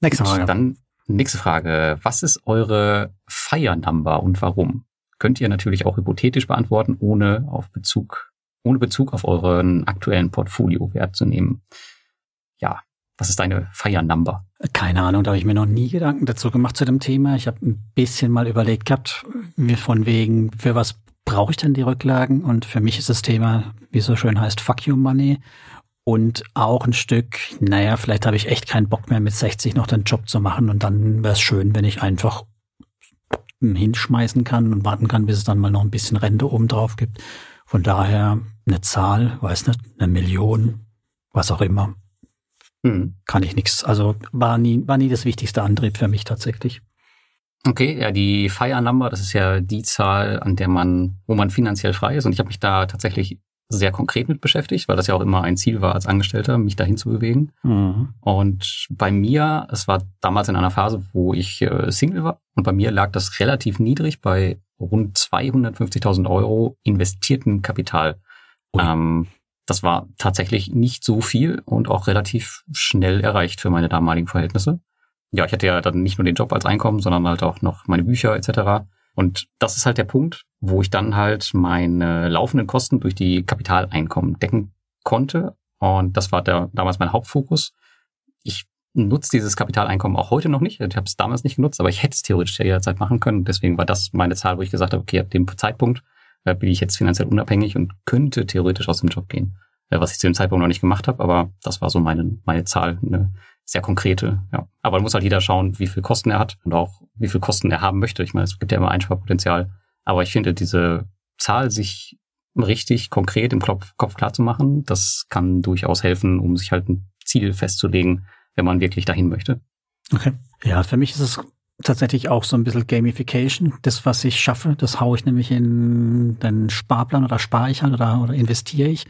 Nächste Frage. Dann nächste Frage. Was ist eure Fire Number und warum? Könnt ihr natürlich auch hypothetisch beantworten, ohne auf Bezug, ohne Bezug auf euren aktuellen Portfoliowert zu nehmen. Ja, Was ist deine Fire Number? Keine Ahnung, da habe ich mir noch nie Gedanken dazu gemacht zu dem Thema. Ich habe ein bisschen mal überlegt gehabt, wie von wegen, für was brauche ich denn die Rücklagen? Und für mich ist das Thema, wie es so schön heißt, Fuck You Money. Und auch ein Stück, naja, vielleicht habe ich echt keinen Bock mehr mit 60 noch den Job zu machen und dann wäre es schön, wenn ich einfach hinschmeißen kann und warten kann, bis es dann mal noch ein bisschen Rente oben drauf gibt. Von daher eine Zahl, weiß nicht, eine Million, was auch immer. Hm. Kann ich nichts. Also war nie, war nie das wichtigste Antrieb für mich tatsächlich. Okay, ja, die Fire Number, das ist ja die Zahl, an der man, wo man finanziell frei ist. Und ich habe mich da tatsächlich sehr konkret mit beschäftigt, weil das ja auch immer ein Ziel war als Angestellter, mich dahin zu bewegen. Mhm. Und bei mir, es war damals in einer Phase, wo ich äh, Single war, und bei mir lag das relativ niedrig bei rund 250.000 Euro investierten Kapital. Ähm, das war tatsächlich nicht so viel und auch relativ schnell erreicht für meine damaligen Verhältnisse. Ja, ich hatte ja dann nicht nur den Job als Einkommen, sondern halt auch noch meine Bücher etc. Und das ist halt der Punkt, wo ich dann halt meine laufenden Kosten durch die Kapitaleinkommen decken konnte. Und das war der, damals mein Hauptfokus. Ich nutze dieses Kapitaleinkommen auch heute noch nicht. Ich habe es damals nicht genutzt, aber ich hätte es theoretisch jederzeit machen können. Deswegen war das meine Zahl, wo ich gesagt habe, okay, ab dem Zeitpunkt bin ich jetzt finanziell unabhängig und könnte theoretisch aus dem Job gehen. Äh, was ich zu dem Zeitpunkt noch nicht gemacht habe, aber das war so meine, meine Zahl, eine sehr konkrete, ja. Aber muss halt jeder schauen, wie viel Kosten er hat und auch wie viel Kosten er haben möchte. Ich meine, es gibt ja immer Einsparpotenzial. Aber ich finde, diese Zahl sich richtig konkret im Kopf, Kopf klar zu machen, das kann durchaus helfen, um sich halt ein Ziel festzulegen, wenn man wirklich dahin möchte. Okay. Ja, für mich ist es tatsächlich auch so ein bisschen Gamification. Das, was ich schaffe, das haue ich nämlich in den Sparplan oder spare ich halt oder, oder investiere ich.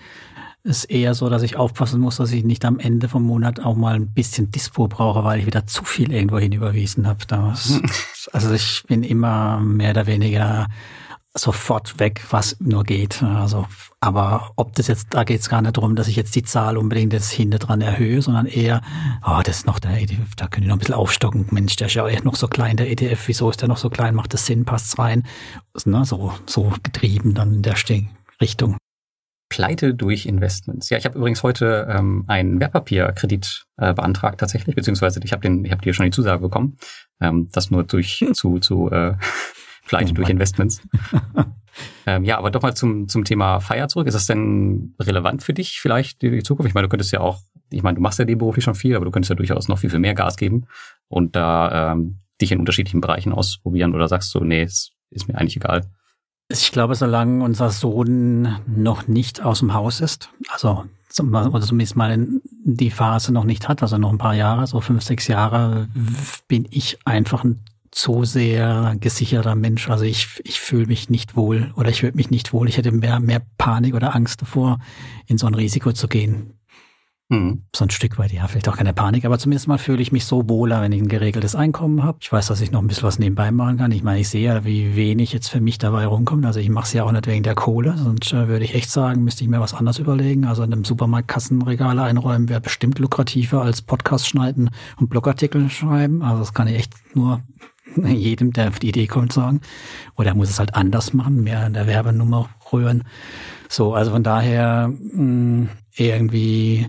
Ist eher so, dass ich aufpassen muss, dass ich nicht am Ende vom Monat auch mal ein bisschen Dispo brauche, weil ich wieder zu viel irgendwo hin überwiesen habe. also ich bin immer mehr oder weniger sofort weg, was nur geht. Also, aber ob das jetzt, da geht es gar nicht darum, dass ich jetzt die Zahl unbedingt jetzt hinter dran erhöhe, sondern eher, oh, das ist noch der ETF, da können ich noch ein bisschen aufstocken. Mensch, der ist ja noch so klein, der ETF, wieso ist der noch so klein? Macht das Sinn, passt's rein? Ne, so, so getrieben dann in der Richtung. Pleite durch Investments. Ja, ich habe übrigens heute ähm, einen Wertpapierkredit äh, beantragt tatsächlich, beziehungsweise ich habe den, ich habe dir schon die Zusage bekommen. Ähm, das nur durch zu zu äh, Pleite oh durch Investments. ähm, ja, aber doch mal zum, zum Thema Feier zurück. Ist das denn relevant für dich vielleicht die, die Zukunft? Ich meine, du könntest ja auch, ich meine, du machst ja beruflich schon viel, aber du könntest ja durchaus noch viel, viel mehr Gas geben und da ähm, dich in unterschiedlichen Bereichen ausprobieren oder sagst du, nee, es ist mir eigentlich egal. Ich glaube, solange unser Sohn noch nicht aus dem Haus ist, also oder zumindest mal in die Phase noch nicht hat, also noch ein paar Jahre, so fünf, sechs Jahre, bin ich einfach ein zu sehr gesicherter Mensch. Also ich, ich fühle mich nicht wohl oder ich würde mich nicht wohl. Ich hätte mehr, mehr Panik oder Angst davor, in so ein Risiko zu gehen. Mhm. So ein Stück weit, ja, vielleicht auch keine Panik, aber zumindest mal fühle ich mich so wohler, wenn ich ein geregeltes Einkommen habe. Ich weiß, dass ich noch ein bisschen was nebenbei machen kann. Ich meine, ich sehe ja, wie wenig jetzt für mich dabei rumkommt. Also ich mache es ja auch nicht wegen der Kohle, sonst äh, würde ich echt sagen, müsste ich mir was anderes überlegen. Also in einem Supermarkt Kassenregale einräumen wäre bestimmt lukrativer als Podcast schneiden und Blogartikel schreiben. Also das kann ich echt nur jedem, der auf die Idee kommt, sagen. Oder er muss es halt anders machen, mehr an der Werbenummer rühren. So, also von daher mh, hm, irgendwie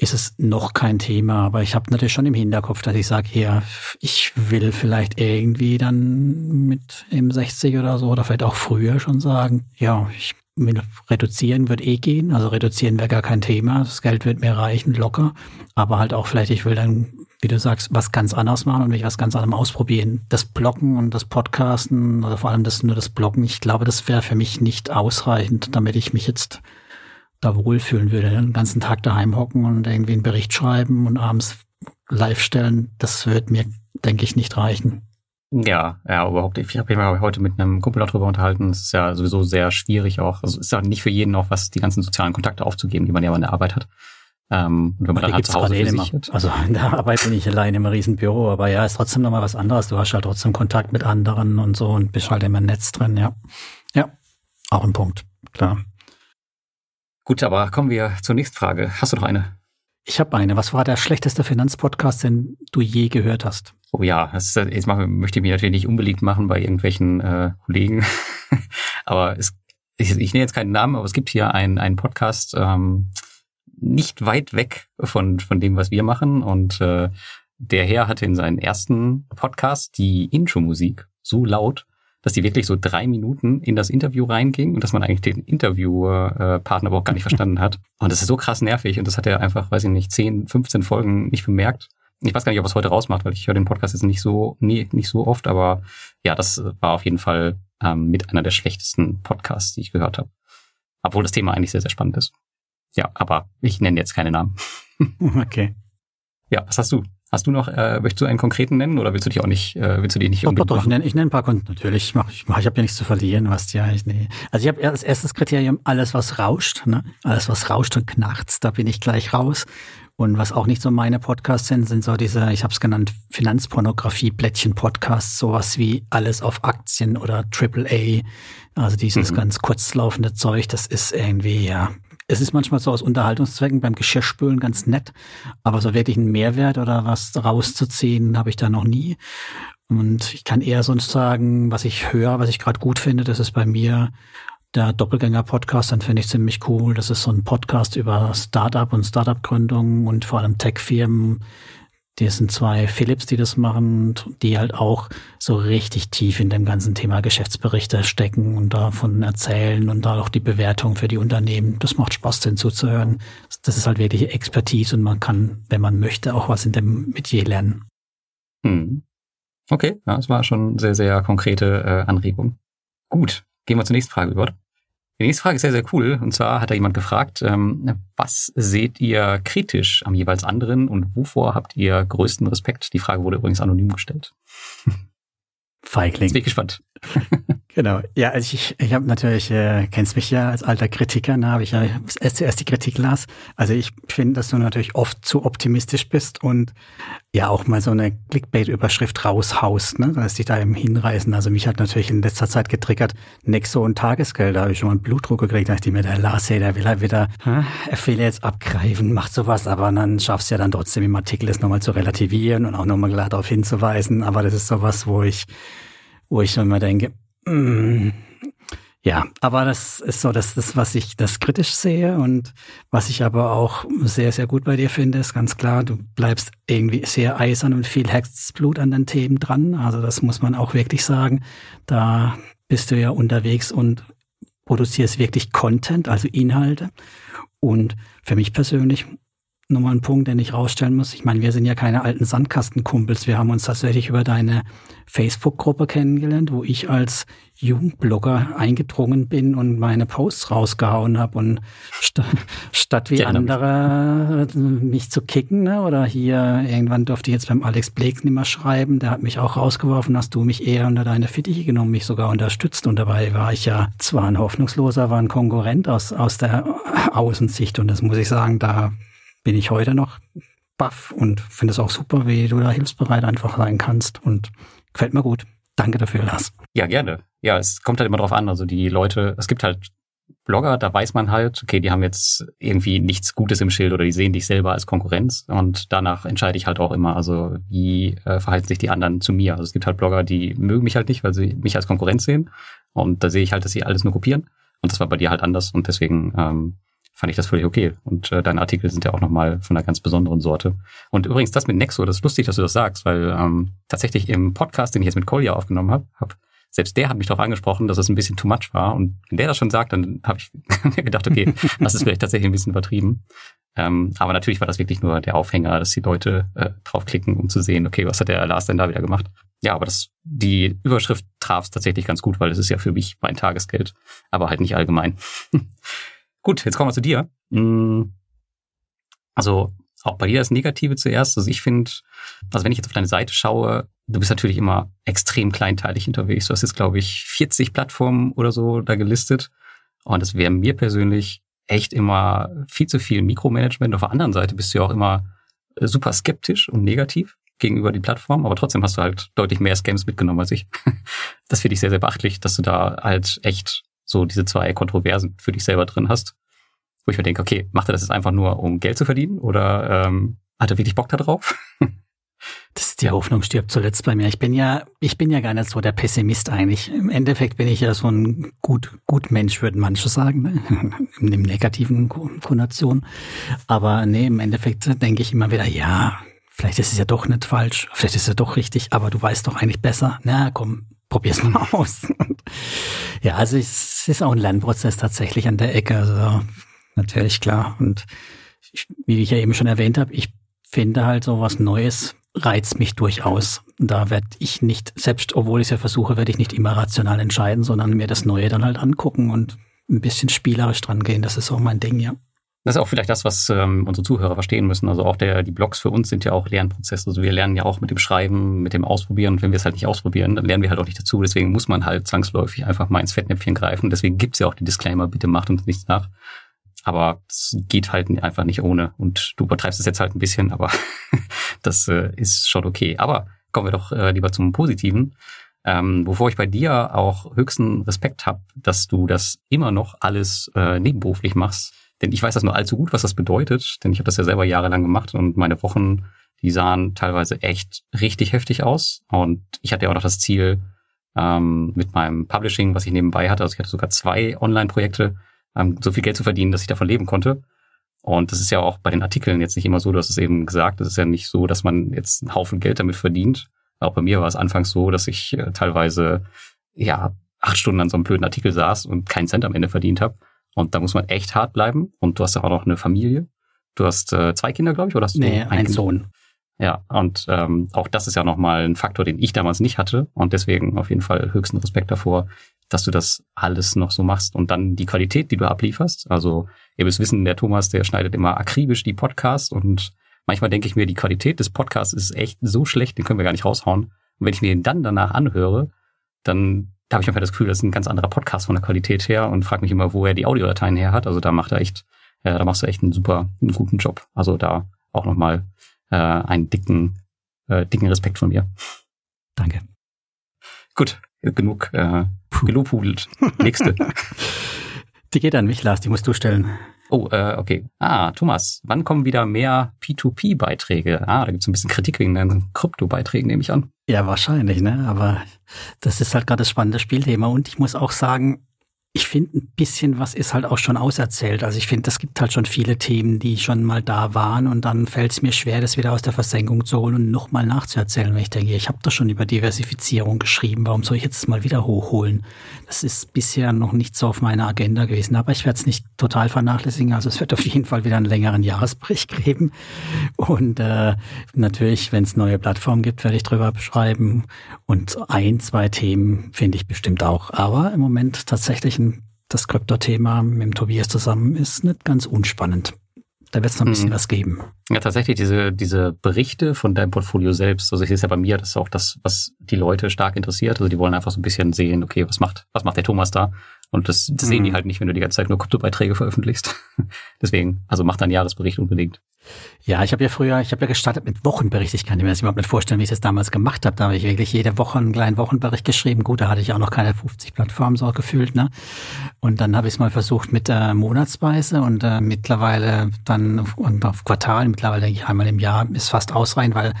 ist es noch kein Thema, aber ich habe natürlich schon im Hinterkopf, dass ich sage, ja, ich will vielleicht irgendwie dann mit im 60 oder so oder vielleicht auch früher schon sagen, ja, ich will reduzieren wird eh gehen, also reduzieren wäre gar kein Thema, das Geld wird mir reichen, locker, aber halt auch vielleicht, ich will dann wie du sagst, was ganz anderes machen und mich was ganz anderem ausprobieren. Das Bloggen und das Podcasten oder vor allem das nur das Bloggen, ich glaube, das wäre für mich nicht ausreichend, damit ich mich jetzt da wohlfühlen würde. Den ganzen Tag daheim hocken und irgendwie einen Bericht schreiben und abends live stellen, das wird mir, denke ich, nicht reichen. Ja, ja, überhaupt. Ich habe mich heute mit einem Kumpel darüber unterhalten. Es ist ja sowieso sehr schwierig auch. Also es ist ja nicht für jeden auch was, die ganzen sozialen Kontakte aufzugeben, die man ja in der Arbeit hat. Ähm, und wenn man dann halt zu Hause für sich hat. Also in der Arbeit bin ich allein im Riesenbüro, aber ja, ist trotzdem nochmal was anderes. Du hast halt trotzdem Kontakt mit anderen und so und bist halt immer im Netz drin, ja. Ja, auch ein Punkt, klar. Gut, aber kommen wir zur nächsten Frage. Hast du noch eine? Ich habe eine. Was war der schlechteste Finanzpodcast, den du je gehört hast? Oh ja, das, jetzt mache, möchte ich mich natürlich nicht unbeliebt machen bei irgendwelchen äh, Kollegen. aber es, ich, ich nenne jetzt keinen Namen, aber es gibt hier einen, einen Podcast, ähm, nicht weit weg von, von dem, was wir machen. Und äh, der Herr hatte in seinen ersten Podcast die Intro-Musik so laut, dass die wirklich so drei Minuten in das Interview reinging und dass man eigentlich den Interviewpartner überhaupt gar nicht verstanden hat. Und das ist so krass nervig und das hat er einfach, weiß ich nicht, 10, 15 Folgen nicht bemerkt. Ich weiß gar nicht, ob er es heute rausmacht, weil ich höre den Podcast jetzt nicht so, nie, nicht so oft, aber ja, das war auf jeden Fall ähm, mit einer der schlechtesten Podcasts, die ich gehört habe. Obwohl das Thema eigentlich sehr, sehr spannend ist. Ja, aber ich nenne jetzt keine Namen. okay. Ja, was hast du? Hast du noch, äh, möchtest du einen konkreten nennen oder willst du dich auch nicht, äh, willst du die nicht doch, doch, doch, ich nenne, ich nenne ein paar Kunden natürlich. Ich mach, ich, mach, ich habe ja nichts zu verlieren, was ja ich nee. Also ich habe als erstes Kriterium alles, was rauscht, ne? Alles, was rauscht und knarzt, da bin ich gleich raus. Und was auch nicht so meine Podcasts sind, sind so diese, ich habe es genannt, Finanzpornografie, Blättchen-Podcasts, sowas wie alles auf Aktien oder AAA. Also dieses mhm. ganz kurzlaufende Zeug, das ist irgendwie, ja, es ist manchmal so aus Unterhaltungszwecken beim Geschirrspülen ganz nett, aber so wirklich einen Mehrwert oder was rauszuziehen, habe ich da noch nie. Und ich kann eher sonst sagen, was ich höre, was ich gerade gut finde, das ist bei mir der Doppelgänger-Podcast, dann finde ich ziemlich cool. Das ist so ein Podcast über Startup und Startup-Gründung und vor allem Tech-Firmen, die sind zwei Philips, die das machen, die halt auch so richtig tief in dem ganzen Thema Geschäftsberichte stecken und davon erzählen und da auch die Bewertung für die Unternehmen. Das macht Spaß, den zuzuhören. Das ist halt wirklich Expertise und man kann, wenn man möchte, auch was in dem Metier lernen. Hm. Okay, ja, das war schon sehr, sehr konkrete äh, Anregung. Gut, gehen wir zur nächsten Frage über. Die nächste Frage ist sehr, sehr cool. Und zwar hat da jemand gefragt, ähm, was seht ihr kritisch am jeweils anderen und wovor habt ihr größten Respekt? Die Frage wurde übrigens anonym gestellt. Feigling. Jetzt bin ich gespannt. Genau. Ja, also ich, ich habe natürlich, äh, kennst mich ja als alter Kritiker, da habe ich ja zuerst die Kritik las. Also ich finde, dass du natürlich oft zu optimistisch bist und ja auch mal so eine Clickbait-Überschrift raushaust, ne? dass dich da eben hinreißen. Also mich hat natürlich in letzter Zeit getriggert, Nexo und Tagesgeld, da habe ich schon mal einen Blutdruck gekriegt, da dachte ich mir, der Lars, hey, der will halt wieder, hm, er will jetzt abgreifen, macht sowas, aber dann schaffst du ja dann trotzdem im Artikel es nochmal zu relativieren und auch nochmal klar darauf hinzuweisen. Aber das ist sowas, wo ich, wo ich schon immer denke, Mm, ja, aber das ist so das, das, was ich das kritisch sehe und was ich aber auch sehr, sehr gut bei dir finde, ist ganz klar, du bleibst irgendwie sehr eisern und viel Herzblut an den Themen dran. Also das muss man auch wirklich sagen. Da bist du ja unterwegs und produzierst wirklich Content, also Inhalte. Und für mich persönlich nochmal ein Punkt, den ich rausstellen muss. Ich meine, wir sind ja keine alten Sandkastenkumpels. Wir haben uns tatsächlich über deine Facebook-Gruppe kennengelernt, wo ich als Jugendblogger eingedrungen bin und meine Posts rausgehauen habe und st statt wie ja, andere mich. zu kicken ne, oder hier irgendwann durfte ich jetzt beim Alex Blake nicht mehr schreiben, der hat mich auch rausgeworfen, hast du mich eher unter deine Fittiche genommen, mich sogar unterstützt? Und dabei war ich ja zwar ein Hoffnungsloser, war ein Konkurrent aus, aus der Außensicht. Und das muss ich sagen, da bin ich heute noch baff und finde es auch super, wie du da hilfsbereit einfach sein kannst und gefällt mir gut. Danke dafür, Lars. Ja, gerne. Ja, es kommt halt immer drauf an. Also die Leute, es gibt halt Blogger, da weiß man halt, okay, die haben jetzt irgendwie nichts Gutes im Schild oder die sehen dich selber als Konkurrenz und danach entscheide ich halt auch immer, also wie äh, verhalten sich die anderen zu mir. Also es gibt halt Blogger, die mögen mich halt nicht, weil sie mich als Konkurrenz sehen und da sehe ich halt, dass sie alles nur kopieren und das war bei dir halt anders und deswegen ähm, fand ich das völlig okay. Und äh, deine Artikel sind ja auch nochmal von einer ganz besonderen Sorte. Und übrigens, das mit Nexo, das ist lustig, dass du das sagst, weil ähm, tatsächlich im Podcast, den ich jetzt mit Kolja aufgenommen habe, hab, selbst der hat mich darauf angesprochen, dass es ein bisschen too much war. Und wenn der das schon sagt, dann habe ich gedacht, okay, das ist vielleicht tatsächlich ein bisschen übertrieben. Ähm, aber natürlich war das wirklich nur der Aufhänger, dass die Leute äh, draufklicken, um zu sehen, okay, was hat der Lars denn da wieder gemacht? Ja, aber das, die Überschrift traf es tatsächlich ganz gut, weil es ist ja für mich mein Tagesgeld, aber halt nicht allgemein. Gut, jetzt kommen wir zu dir. Mm, also auch bei dir das Negative zuerst. Also ich finde, also wenn ich jetzt auf deine Seite schaue, du bist natürlich immer extrem kleinteilig unterwegs. Du hast jetzt, glaube ich, 40 Plattformen oder so da gelistet. Und das wäre mir persönlich echt immer viel zu viel Mikromanagement. Auf der anderen Seite bist du ja auch immer super skeptisch und negativ gegenüber die Plattform, aber trotzdem hast du halt deutlich mehr Scams mitgenommen als ich. Das finde ich sehr, sehr beachtlich, dass du da halt echt so diese zwei Kontroversen für dich selber drin hast, wo ich mir denke, okay, macht er das jetzt einfach nur, um Geld zu verdienen oder ähm, hat er wirklich Bock da drauf? Das, die Hoffnung stirbt zuletzt bei mir. Ich bin ja, ich bin ja gar nicht so der Pessimist eigentlich. Im Endeffekt bin ich ja so ein gut, gut Mensch, würden manche sagen, ne? im negativen Konnotation. Aber nee, im Endeffekt denke ich immer wieder, ja, vielleicht ist es ja doch nicht falsch, vielleicht ist es ja doch richtig, aber du weißt doch eigentlich besser. Na komm, probier's mal aus. ja, also es ist auch ein Lernprozess tatsächlich an der Ecke. Also natürlich klar. Und ich, wie ich ja eben schon erwähnt habe, ich finde halt so was Neues reizt mich durchaus. Da werde ich nicht, selbst obwohl ich es ja versuche, werde ich nicht immer rational entscheiden, sondern mir das Neue dann halt angucken und ein bisschen spielerisch dran gehen. Das ist auch mein Ding, ja. Das ist auch vielleicht das, was ähm, unsere Zuhörer verstehen müssen. Also auch der, die Blogs für uns sind ja auch Lernprozesse. Also wir lernen ja auch mit dem Schreiben, mit dem Ausprobieren. Und wenn wir es halt nicht ausprobieren, dann lernen wir halt auch nicht dazu. Deswegen muss man halt zwangsläufig einfach mal ins Fettnäpfchen greifen. Deswegen gibt's ja auch die Disclaimer, bitte macht uns nichts nach. Aber es geht halt einfach nicht ohne. Und du übertreibst es jetzt halt ein bisschen, aber das äh, ist schon okay. Aber kommen wir doch äh, lieber zum Positiven. Ähm, wovor ich bei dir auch höchsten Respekt habe, dass du das immer noch alles äh, nebenberuflich machst denn ich weiß das nur allzu gut, was das bedeutet, denn ich habe das ja selber jahrelang gemacht und meine Wochen, die sahen teilweise echt richtig heftig aus. Und ich hatte ja auch noch das Ziel, ähm, mit meinem Publishing, was ich nebenbei hatte, also ich hatte sogar zwei Online-Projekte, ähm, so viel Geld zu verdienen, dass ich davon leben konnte. Und das ist ja auch bei den Artikeln jetzt nicht immer so, du hast es eben gesagt, es ist ja nicht so, dass man jetzt einen Haufen Geld damit verdient. Auch bei mir war es anfangs so, dass ich äh, teilweise ja acht Stunden an so einem blöden Artikel saß und keinen Cent am Ende verdient habe. Und da muss man echt hart bleiben. Und du hast ja auch noch eine Familie. Du hast äh, zwei Kinder, glaube ich, oder hast du nee, einen Sohn? Ja, und ähm, auch das ist ja nochmal ein Faktor, den ich damals nicht hatte. Und deswegen auf jeden Fall höchsten Respekt davor, dass du das alles noch so machst. Und dann die Qualität, die du ablieferst. Also ihr müsst wissen, der Thomas, der schneidet immer akribisch die Podcasts. Und manchmal denke ich mir, die Qualität des Podcasts ist echt so schlecht, den können wir gar nicht raushauen. Und wenn ich mir den dann danach anhöre, dann da habe ich einfach das Gefühl, das ist ein ganz anderer Podcast von der Qualität her und frage mich immer, wo er die Audiodateien her hat. Also da macht er echt, äh, da machst du echt einen super, einen guten Job. Also da auch nochmal äh, einen dicken, äh, dicken Respekt von mir. Danke. Gut, genug äh, gelobhudelt. Nächste. die geht an mich, Lars, die musst du stellen. Oh, äh, okay. Ah, Thomas, wann kommen wieder mehr P2P-Beiträge? Ah, da gibt es ein bisschen Kritik wegen deinen Krypto-Beiträgen, nehme ich an. Ja, wahrscheinlich, ne? Aber das ist halt gerade das spannende Spielthema. Und ich muss auch sagen, ich finde, ein bisschen was ist halt auch schon auserzählt. Also ich finde, es gibt halt schon viele Themen, die schon mal da waren und dann fällt es mir schwer, das wieder aus der Versenkung zu holen und nochmal nachzuerzählen, weil ich denke, ich habe doch schon über Diversifizierung geschrieben, warum soll ich jetzt mal wieder hochholen? Das ist bisher noch nicht so auf meiner Agenda gewesen, aber ich werde es nicht total vernachlässigen. Also es wird auf jeden Fall wieder einen längeren Jahresbericht geben und äh, natürlich, wenn es neue Plattformen gibt, werde ich drüber beschreiben und ein, zwei Themen finde ich bestimmt auch. Aber im Moment tatsächlich das Krypto-Thema mit dem Tobias zusammen ist nicht ganz unspannend. Da wird es noch ein bisschen mhm. was geben. Ja, tatsächlich, diese, diese Berichte von deinem Portfolio selbst, also ich sehe es ja bei mir, das ist auch das, was die Leute stark interessiert. Also die wollen einfach so ein bisschen sehen, okay, was macht, was macht der Thomas da? Und das, das mhm. sehen die mhm. halt nicht, wenn du die ganze Zeit nur Kryptobeiträge veröffentlichst. Deswegen, also mach deinen Jahresbericht unbedingt. Ja, ich habe ja früher, ich habe ja gestartet mit Wochenbericht. Ich kann mir das überhaupt nicht vorstellen, wie ich das damals gemacht habe. Da habe ich wirklich jede Woche einen kleinen Wochenbericht geschrieben. Gut, da hatte ich auch noch keine 50 Plattformen so gefühlt. Ne? Und dann habe ich es mal versucht mit äh, Monatsweise und äh, mittlerweile dann und auf Quartal. Mittlerweile denke ich einmal im Jahr ist fast ausreichend, weil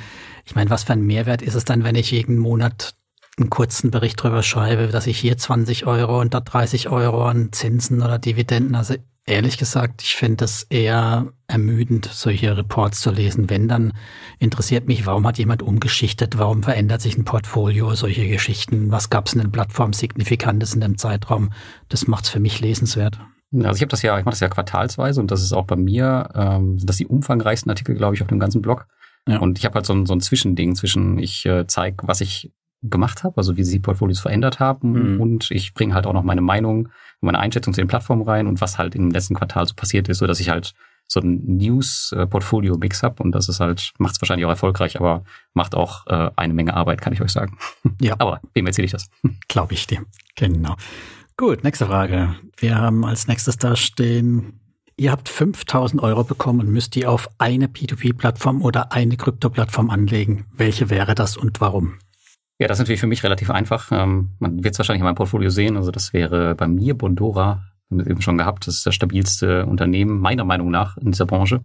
ich meine, was für ein Mehrwert ist es dann, wenn ich jeden Monat einen kurzen Bericht drüber schreibe, dass ich hier 20 Euro und da 30 Euro an Zinsen oder Dividenden. Also ehrlich gesagt, ich finde das eher ermüdend, solche Reports zu lesen. Wenn, dann interessiert mich, warum hat jemand umgeschichtet, warum verändert sich ein Portfolio, solche Geschichten, was gab es in den Plattformen Signifikantes in dem Zeitraum. Das macht es für mich lesenswert. Also ich habe das ja, ich mache das ja quartalsweise und das ist auch bei mir, ähm, das die umfangreichsten Artikel, glaube ich, auf dem ganzen Blog. Ja. Und ich habe halt so ein, so ein Zwischending zwischen, ich äh, zeige, was ich gemacht habe, also wie sie Portfolios verändert haben mhm. und ich bringe halt auch noch meine Meinung, meine Einschätzung zu den Plattformen rein und was halt im letzten Quartal so passiert ist, so dass ich halt so ein News-Portfolio-Mix habe und das ist halt, macht es wahrscheinlich auch erfolgreich, aber macht auch äh, eine Menge Arbeit, kann ich euch sagen. Ja. aber wem erzähle ich das? Glaube ich dir. Genau. Gut, nächste Frage. Wir haben als nächstes da stehen, ihr habt 5000 Euro bekommen und müsst die auf eine P2P-Plattform oder eine Krypto-Plattform anlegen. Welche wäre das und warum? Ja, das ist natürlich für mich relativ einfach. Ähm, man wird es wahrscheinlich in meinem Portfolio sehen. Also das wäre bei mir Bondora, haben wir eben schon gehabt. Das ist das stabilste Unternehmen meiner Meinung nach in dieser Branche.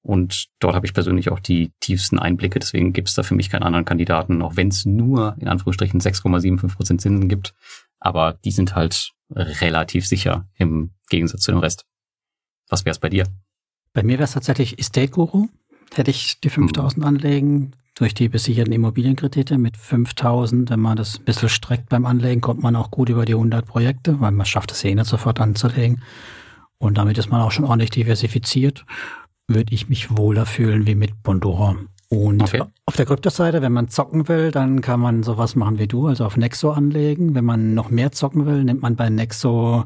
Und dort habe ich persönlich auch die tiefsten Einblicke. Deswegen gibt es da für mich keinen anderen Kandidaten, auch wenn es nur in Anführungsstrichen 6,75 Prozent Zinsen gibt. Aber die sind halt relativ sicher im Gegensatz zu dem Rest. Was wäre es bei dir? Bei mir wäre es tatsächlich Estate Guru. Hätte ich die 5000 hm. anlegen, durch die besicherten Immobilienkredite mit 5000, wenn man das ein bisschen streckt beim Anlegen, kommt man auch gut über die 100 Projekte, weil man schafft es eh nicht sofort anzulegen. Und damit ist man auch schon ordentlich diversifiziert. Würde ich mich wohler fühlen wie mit Bondora. Und okay. auf der Kryptoseite, wenn man zocken will, dann kann man sowas machen wie du, also auf Nexo anlegen. Wenn man noch mehr zocken will, nimmt man bei Nexo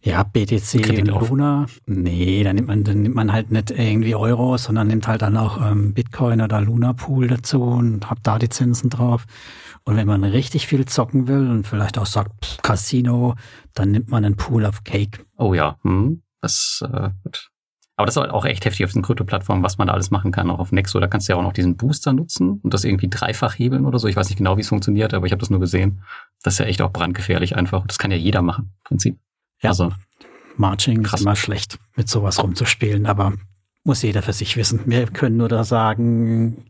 ja, BTC und Luna. Nee, dann nimmt man, dann nimmt man halt nicht irgendwie Euros, sondern nimmt halt dann auch ähm, Bitcoin oder Luna Pool dazu und hat da die Zinsen drauf. Und wenn man richtig viel zocken will und vielleicht auch sagt pff, Casino, dann nimmt man einen Pool of Cake. Oh ja, hm, das äh, gut. Aber das ist auch echt heftig auf den Krypto-Plattformen, was man da alles machen kann, auch auf Nexo. Da kannst du ja auch noch diesen Booster nutzen und das irgendwie dreifach hebeln oder so. Ich weiß nicht genau, wie es funktioniert, aber ich habe das nur gesehen. Das ist ja echt auch brandgefährlich einfach. Das kann ja jeder machen, im Prinzip. Ja, also, Marching krass. ist immer schlecht, mit sowas rumzuspielen, aber muss jeder für sich wissen. Wir können nur da sagen,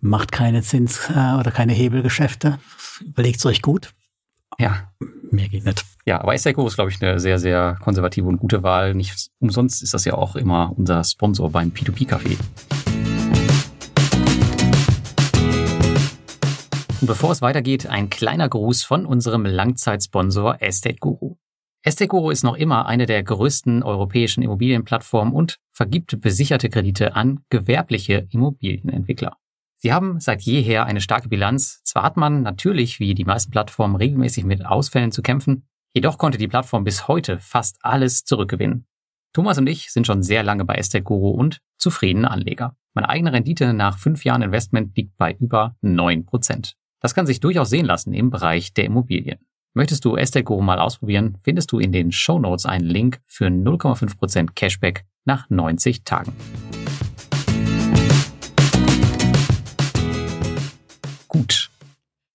macht keine Zins- äh, oder keine Hebelgeschäfte. Überlegt es euch gut. Ja. Mehr geht nicht. Ja, aber Isteco ist, glaube ich, eine sehr, sehr konservative und gute Wahl. Nicht umsonst ist das ja auch immer unser Sponsor beim P2P-Café. Und bevor es weitergeht, ein kleiner Gruß von unserem Langzeitsponsor Estate Guru. Esteguro ist noch immer eine der größten europäischen Immobilienplattformen und vergibt besicherte Kredite an gewerbliche Immobilienentwickler. Sie haben seit jeher eine starke Bilanz. Zwar hat man natürlich, wie die meisten Plattformen, regelmäßig mit Ausfällen zu kämpfen, jedoch konnte die Plattform bis heute fast alles zurückgewinnen. Thomas und ich sind schon sehr lange bei Estate und zufriedene Anleger. Meine eigene Rendite nach fünf Jahren Investment liegt bei über neun Prozent. Das kann sich durchaus sehen lassen im Bereich der Immobilien. Möchtest du Estate mal ausprobieren, findest du in den Show Notes einen Link für 0,5% Cashback nach 90 Tagen. Gut.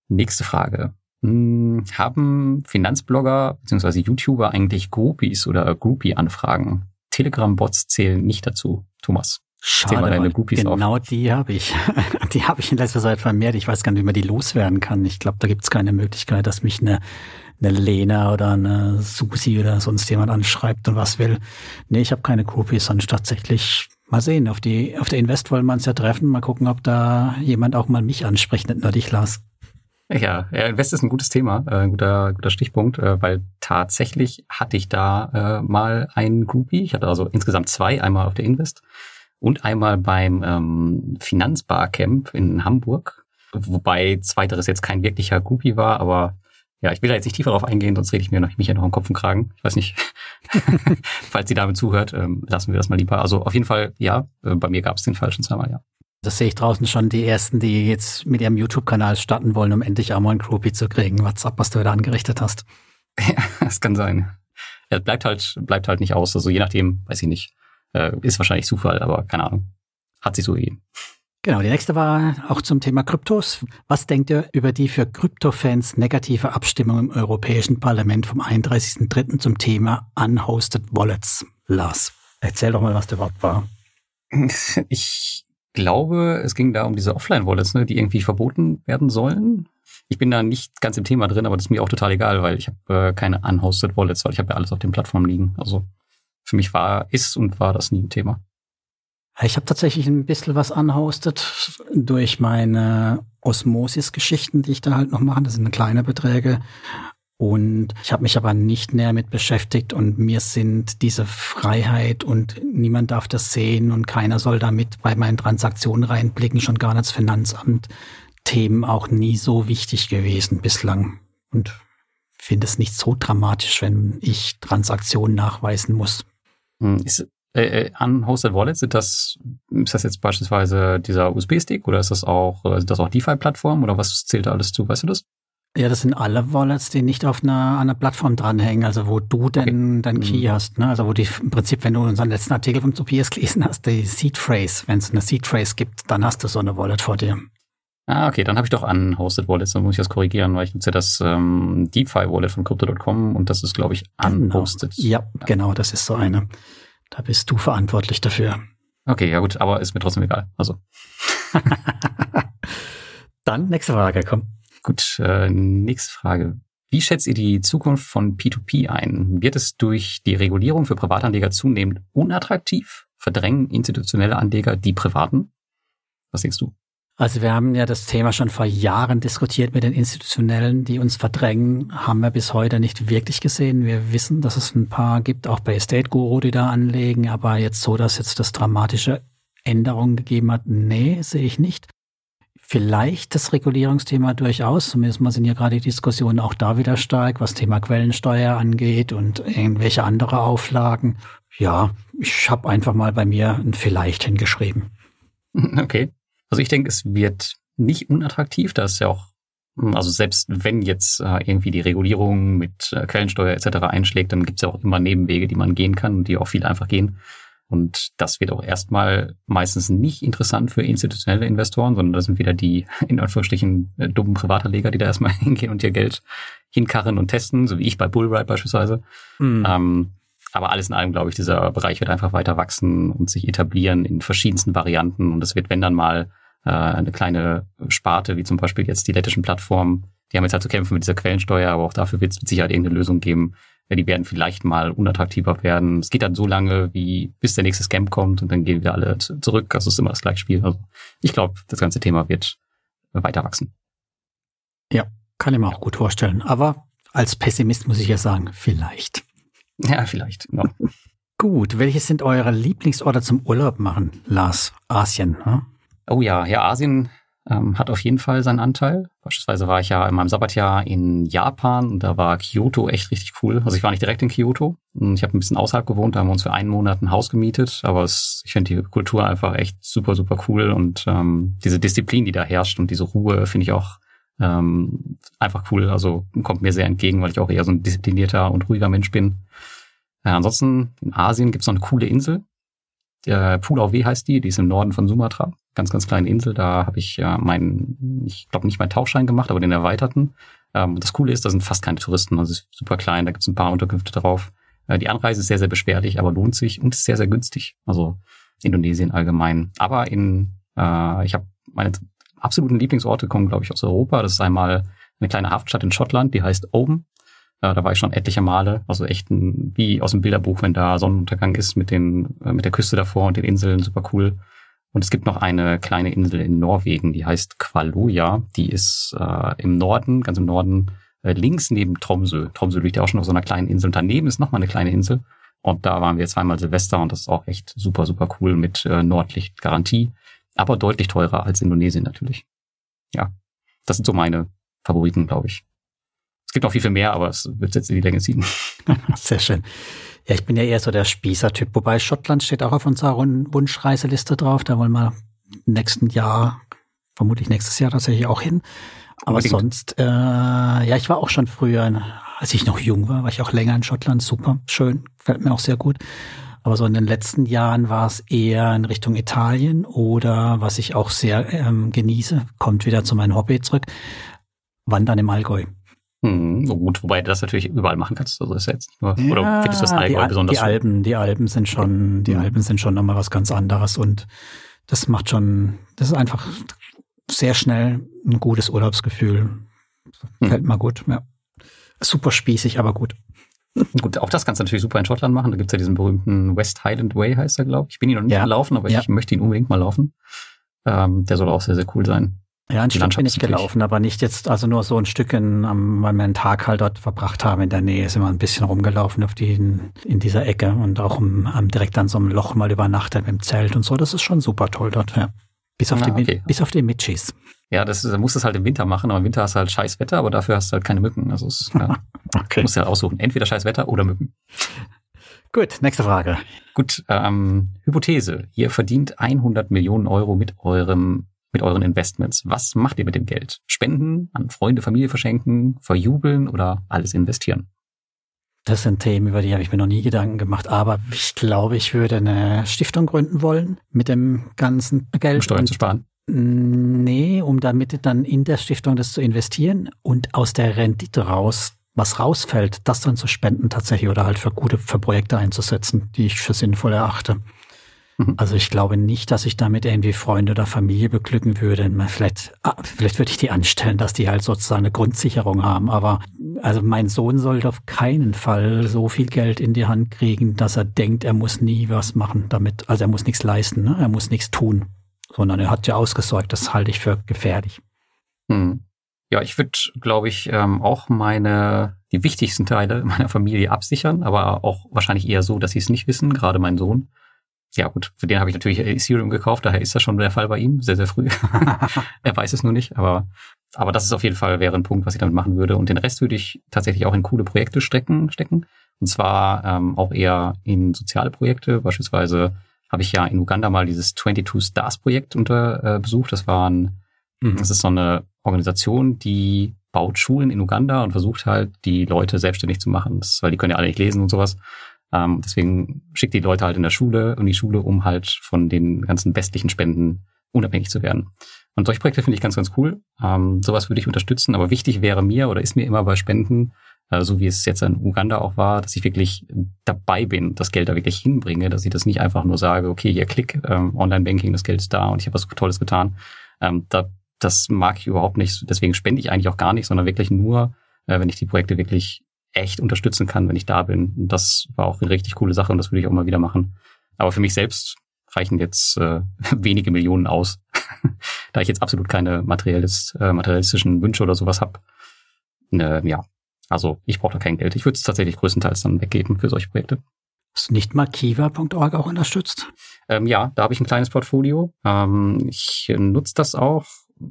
Nächste Frage. Hm, haben Finanzblogger bzw. YouTuber eigentlich Groupies oder Groupie-Anfragen? Telegram-Bots zählen nicht dazu, Thomas. Schade, deine Groupies genau auf. die habe ich. Die habe ich in letzter Zeit vermehrt. Ich weiß gar nicht, wie man die loswerden kann. Ich glaube, da gibt es keine Möglichkeit, dass mich eine, eine Lena oder eine Susi oder sonst jemand anschreibt und was will. Nee, ich habe keine Groupies, sondern tatsächlich mal sehen. Auf die auf der Invest wollen wir uns ja treffen. Mal gucken, ob da jemand auch mal mich anspricht, nicht nur dich, Lars. Ja, Invest ist ein gutes Thema, äh, ein guter, guter Stichpunkt, äh, weil tatsächlich hatte ich da äh, mal einen Groupie. Ich hatte also insgesamt zwei, einmal auf der Invest und einmal beim ähm, Finanzbarcamp in Hamburg, wobei zweiteres jetzt kein wirklicher Groupie war, aber ja, ich will da jetzt nicht tiefer drauf eingehen, sonst rede ich mir noch, mich ja noch im Kopf und Kragen. Ich weiß nicht, falls sie damit zuhört, ähm, lassen wir das mal lieber. Also auf jeden Fall, ja, äh, bei mir gab es den falschen zweimal, ja. Das sehe ich draußen schon die ersten, die jetzt mit ihrem YouTube-Kanal starten wollen, um endlich auch mal ein Groupie zu kriegen. WhatsApp, was du da angerichtet hast. Ja, das kann sein. Ja, bleibt halt, bleibt halt nicht aus. Also je nachdem, weiß ich nicht. Äh, ist wahrscheinlich Zufall, aber keine Ahnung. Hat sich so gegeben. Genau, die nächste war auch zum Thema Kryptos. Was denkt ihr über die für Kryptofans negative Abstimmung im Europäischen Parlament vom 31.03. zum Thema Unhosted Wallets? Lars, erzähl doch mal, was der überhaupt war. Ich glaube, es ging da um diese Offline-Wallets, ne, die irgendwie verboten werden sollen. Ich bin da nicht ganz im Thema drin, aber das ist mir auch total egal, weil ich habe äh, keine Unhosted Wallets, weil ich habe ja alles auf den Plattformen liegen. Also für mich war, ist und war das nie ein Thema. Ich habe tatsächlich ein bisschen was anhostet durch meine Osmosis-Geschichten, die ich da halt noch mache. Das sind kleine Beträge. Und ich habe mich aber nicht näher mit beschäftigt und mir sind diese Freiheit und niemand darf das sehen und keiner soll damit bei meinen Transaktionen reinblicken, schon gar nicht das Finanzamt, Themen auch nie so wichtig gewesen bislang. Und finde es nicht so dramatisch, wenn ich Transaktionen nachweisen muss. Hm, ist äh, unhosted Wallets, sind das, ist das jetzt beispielsweise dieser USB-Stick oder ist das auch, äh, sind das auch DeFi-Plattformen oder was zählt da alles zu? Weißt du das? Ja, das sind alle Wallets, die nicht auf einer, einer Plattform dranhängen, also wo du denn okay. dein Key mhm. hast, ne? Also wo die im Prinzip, wenn du unseren letzten Artikel vom Tobias gelesen hast, die Seed Phrase, wenn es eine Seed Phrase gibt, dann hast du so eine Wallet vor dir. Ah, okay, dann habe ich doch unhosted Wallets, dann muss ich das korrigieren, weil ich nutze das ähm, DeFi Wallet von Crypto.com und das ist, glaube ich, genau. unhosted. Genau. Ja, ja, genau, das ist so eine. Da bist du verantwortlich dafür. Okay, ja gut, aber ist mir trotzdem egal. Also. Dann nächste Frage, komm. Gut, äh, nächste Frage. Wie schätzt ihr die Zukunft von P2P ein? Wird es durch die Regulierung für Privatanleger zunehmend unattraktiv? Verdrängen institutionelle Anleger die privaten? Was denkst du? Also wir haben ja das Thema schon vor Jahren diskutiert mit den Institutionellen, die uns verdrängen, haben wir bis heute nicht wirklich gesehen. Wir wissen, dass es ein paar gibt, auch bei Estate Guru, die da anlegen, aber jetzt so, dass jetzt das dramatische Änderungen gegeben hat, nee, sehe ich nicht. Vielleicht das Regulierungsthema durchaus, zumindest mal sind ja gerade die Diskussionen auch da wieder stark, was Thema Quellensteuer angeht und irgendwelche andere Auflagen. Ja, ich habe einfach mal bei mir ein Vielleicht hingeschrieben. Okay. Also ich denke, es wird nicht unattraktiv, da ist ja auch, also selbst wenn jetzt äh, irgendwie die Regulierung mit äh, Quellensteuer etc. einschlägt, dann gibt es ja auch immer Nebenwege, die man gehen kann und die auch viel einfach gehen. Und das wird auch erstmal meistens nicht interessant für institutionelle Investoren, sondern das sind wieder die, in Anführungsstrichen, äh, dummen Privatanleger, die da erstmal hingehen und ihr Geld hinkarren und testen, so wie ich bei Bullride beispielsweise. Mhm. Ähm, aber alles in allem, glaube ich, dieser Bereich wird einfach weiter wachsen und sich etablieren in verschiedensten Varianten. Und es wird, wenn dann mal äh, eine kleine Sparte, wie zum Beispiel jetzt die lettischen Plattformen, die haben jetzt halt zu kämpfen mit dieser Quellensteuer, aber auch dafür wird es mit Sicherheit irgendeine Lösung geben, ja, die werden vielleicht mal unattraktiver werden. Es geht dann so lange, wie bis der nächste Scam kommt und dann gehen wieder alle zurück. Also es ist immer das gleiche Spiel. Also ich glaube, das ganze Thema wird weiter wachsen. Ja, kann ich mir auch gut vorstellen. Aber als Pessimist muss ich ja sagen, vielleicht. Ja, vielleicht. Ja. Gut, welche sind eure Lieblingsorte zum Urlaub machen, Lars? Asien, hm? Oh ja, ja, Asien ähm, hat auf jeden Fall seinen Anteil. Beispielsweise war ich ja in meinem Sabbatjahr in Japan und da war Kyoto echt richtig cool. Also ich war nicht direkt in Kyoto. Ich habe ein bisschen außerhalb gewohnt, da haben wir uns für einen Monat ein Haus gemietet. Aber es, ich finde die Kultur einfach echt super, super cool und ähm, diese Disziplin, die da herrscht und diese Ruhe finde ich auch ähm, einfach cool. Also kommt mir sehr entgegen, weil ich auch eher so ein disziplinierter und ruhiger Mensch bin. Äh, ansonsten in Asien gibt's noch eine coole Insel. Der Pulau W heißt die, die ist im Norden von Sumatra ganz, ganz kleine Insel. Da habe ich ja meinen, ich glaube nicht meinen Tauchschein gemacht, aber den erweiterten. Ähm, das Coole ist, da sind fast keine Touristen, also ist super klein, da gibt es ein paar Unterkünfte drauf. Äh, die Anreise ist sehr, sehr beschwerlich, aber lohnt sich und ist sehr, sehr günstig. Also Indonesien allgemein. Aber in, äh, ich habe meine absoluten Lieblingsorte kommen, glaube ich, aus Europa. Das ist einmal eine kleine Hafenstadt in Schottland, die heißt Oban. Äh, da war ich schon etliche Male, also echt ein, wie aus dem Bilderbuch, wenn da Sonnenuntergang ist mit den äh, mit der Küste davor und den Inseln, super cool. Und es gibt noch eine kleine Insel in Norwegen, die heißt Kvaloja. Die ist äh, im Norden, ganz im Norden, äh, links neben Tromsø. Tromsø liegt ja auch schon auf so einer kleinen Insel. Und daneben ist nochmal eine kleine Insel. Und da waren wir zweimal Silvester und das ist auch echt super, super cool mit äh, Nordlichtgarantie. Aber deutlich teurer als Indonesien natürlich. Ja, das sind so meine Favoriten, glaube ich. Es gibt noch viel, viel mehr, aber es wird jetzt in die Länge ziehen. Sehr schön. Ja, ich bin ja eher so der Spießer-Typ, wobei Schottland steht auch auf unserer Wunschreiseliste drauf. Da wollen wir nächsten Jahr, vermutlich nächstes Jahr tatsächlich auch hin. Aber Unbedingt. sonst, äh, ja, ich war auch schon früher, als ich noch jung war, war ich auch länger in Schottland. Super, schön, gefällt mir auch sehr gut. Aber so in den letzten Jahren war es eher in Richtung Italien oder was ich auch sehr ähm, genieße, kommt wieder zu meinem Hobby zurück, Wandern im Allgäu. Hm, gut, wobei du das natürlich überall machen kannst. Also ist jetzt nur, ja, oder findest du das Allgäu die, besonders? Die Alpen, die Alpen sind schon, die mhm. Alpen sind schon nochmal was ganz anderes und das macht schon, das ist einfach sehr schnell ein gutes Urlaubsgefühl. Mhm. Fällt mal gut, ja. Super spießig, aber gut. Gut, auch das kannst du natürlich super in Schottland machen. Da gibt's ja diesen berühmten West Highland Way, heißt er, glaube ich. Ich bin ihn noch nicht ja. gelaufen, aber ja. ich möchte ihn unbedingt mal laufen. Ähm, der soll auch sehr, sehr cool sein. Ja, ein Stück bin ich gelaufen, aber nicht jetzt, also nur so ein Stück, in, weil wir einen Tag halt dort verbracht haben in der Nähe, sind wir ein bisschen rumgelaufen auf die, in dieser Ecke und auch um, um, direkt an so einem Loch mal übernachtet mit dem Zelt und so. Das ist schon super toll dort, ja. Bis auf, ah, die, okay. bis auf die Mitchis. Ja, das ist, da musst du es halt im Winter machen, aber im Winter hast du halt scheiß Wetter, aber dafür hast du halt keine Mücken. Also es, ja, okay. musst du halt aussuchen. Entweder scheiß Wetter oder Mücken. Gut, nächste Frage. Gut, ähm, Hypothese. Ihr verdient 100 Millionen Euro mit eurem mit euren Investments? Was macht ihr mit dem Geld? Spenden, an Freunde, Familie verschenken, verjubeln oder alles investieren? Das sind Themen, über die habe ich mir noch nie Gedanken gemacht, aber ich glaube, ich würde eine Stiftung gründen wollen mit dem ganzen Geld. Um Steuern zu sparen? Nee, um damit dann in der Stiftung das zu investieren und aus der Rendite raus, was rausfällt, das dann zu spenden tatsächlich oder halt für gute, für Projekte einzusetzen, die ich für sinnvoll erachte. Mhm. Also ich glaube nicht, dass ich damit irgendwie Freunde oder Familie beglücken würde. Vielleicht, ah, vielleicht würde ich die anstellen, dass die halt sozusagen eine Grundsicherung haben. Aber also mein Sohn sollte auf keinen Fall so viel Geld in die Hand kriegen, dass er denkt, er muss nie was machen damit. Also er muss nichts leisten, ne? er muss nichts tun, sondern er hat ja ausgesorgt. Das halte ich für gefährlich. Hm. Ja, ich würde, glaube ich, ähm, auch meine die wichtigsten Teile meiner Familie absichern, aber auch wahrscheinlich eher so, dass sie es nicht wissen, gerade mein Sohn ja gut, für den habe ich natürlich Ethereum gekauft, daher ist das schon der Fall bei ihm, sehr, sehr früh. er weiß es nur nicht, aber, aber das ist auf jeden Fall wäre ein Punkt, was ich damit machen würde. Und den Rest würde ich tatsächlich auch in coole Projekte stecken, stecken. Und zwar ähm, auch eher in soziale Projekte. Beispielsweise habe ich ja in Uganda mal dieses 22 Stars Projekt unter äh, besucht. Das war ein, mhm. das ist so eine Organisation, die baut Schulen in Uganda und versucht halt, die Leute selbstständig zu machen. Das, weil die können ja alle nicht lesen und sowas. Ähm, deswegen schickt die Leute halt in der Schule und die Schule, um halt von den ganzen westlichen Spenden unabhängig zu werden. Und solche Projekte finde ich ganz, ganz cool. Ähm, sowas würde ich unterstützen, aber wichtig wäre mir oder ist mir immer bei Spenden, so wie es jetzt in Uganda auch war, dass ich wirklich dabei bin, das Geld da wirklich hinbringe, dass ich das nicht einfach nur sage, okay, hier klick, ähm, Online-Banking, das Geld ist da und ich habe was Tolles getan. Ähm, da, das mag ich überhaupt nicht. Deswegen spende ich eigentlich auch gar nicht, sondern wirklich nur, äh, wenn ich die Projekte wirklich echt unterstützen kann, wenn ich da bin. Und das war auch eine richtig coole Sache und das würde ich auch mal wieder machen. Aber für mich selbst reichen jetzt äh, wenige Millionen aus, da ich jetzt absolut keine materialist, äh, materialistischen Wünsche oder sowas habe. Äh, ja, also ich brauche da kein Geld. Ich würde es tatsächlich größtenteils dann weggeben für solche Projekte. Hast du nicht mal Kiva.org auch unterstützt? Ähm, ja, da habe ich ein kleines Portfolio. Ähm, ich nutze das auch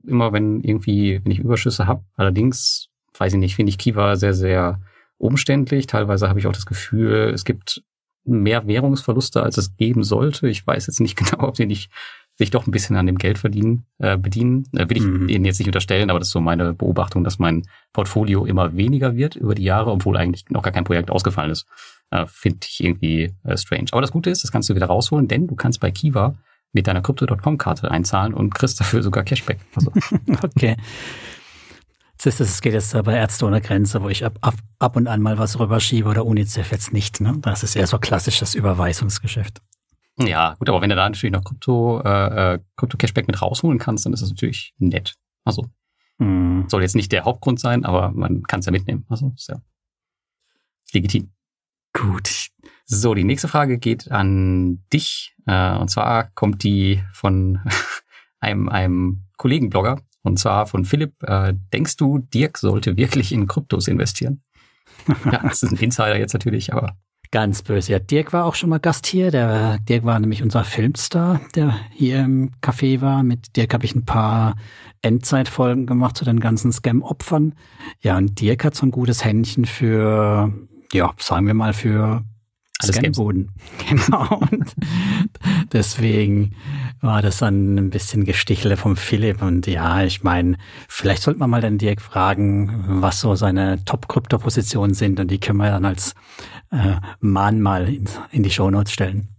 immer, wenn irgendwie, wenn ich Überschüsse habe. Allerdings, weiß ich nicht, finde ich Kiva sehr, sehr umständlich. Teilweise habe ich auch das Gefühl, es gibt mehr Währungsverluste, als es geben sollte. Ich weiß jetzt nicht genau, ob sie nicht sich doch ein bisschen an dem Geld verdienen, äh, bedienen. Äh, will ich mhm. Ihnen jetzt nicht unterstellen, aber das ist so meine Beobachtung, dass mein Portfolio immer weniger wird über die Jahre, obwohl eigentlich noch gar kein Projekt ausgefallen ist. Äh, Finde ich irgendwie äh, strange. Aber das Gute ist, das kannst du wieder rausholen, denn du kannst bei Kiva mit deiner Crypto.com-Karte einzahlen und kriegst dafür sogar Cashback. Also. okay. Es geht jetzt bei Ärzte ohne Grenze, wo ich ab, ab, ab und an mal was rüberschiebe oder UNICEF jetzt nicht. Ne? Das ist eher so klassisches Überweisungsgeschäft. Ja, gut, aber wenn du da natürlich noch Krypto, äh, äh, Krypto-Cashback mit rausholen kannst, dann ist das natürlich nett. Also hm. soll jetzt nicht der Hauptgrund sein, aber man kann es ja mitnehmen. Also ist ja legitim. Gut. So, die nächste Frage geht an dich. Äh, und zwar kommt die von einem, einem Kollegenblogger, und zwar von Philipp, äh, denkst du, Dirk sollte wirklich in Kryptos investieren? ja, das ist ein Insider jetzt natürlich, aber. Ganz böse. Ja, Dirk war auch schon mal Gast hier. Der, Dirk war nämlich unser Filmstar, der hier im Café war. Mit Dirk habe ich ein paar Endzeitfolgen gemacht zu den ganzen Scam-Opfern. Ja, und Dirk hat so ein gutes Händchen für, ja, sagen wir mal, für alles Scanboden. Genau. Und deswegen war das dann ein bisschen Gestichle vom Philipp. Und ja, ich meine, vielleicht sollte man mal den Dirk fragen, was so seine Top-Krypto-Positionen sind. Und die können wir dann als äh, Mahn mal in, in die Shownotes stellen.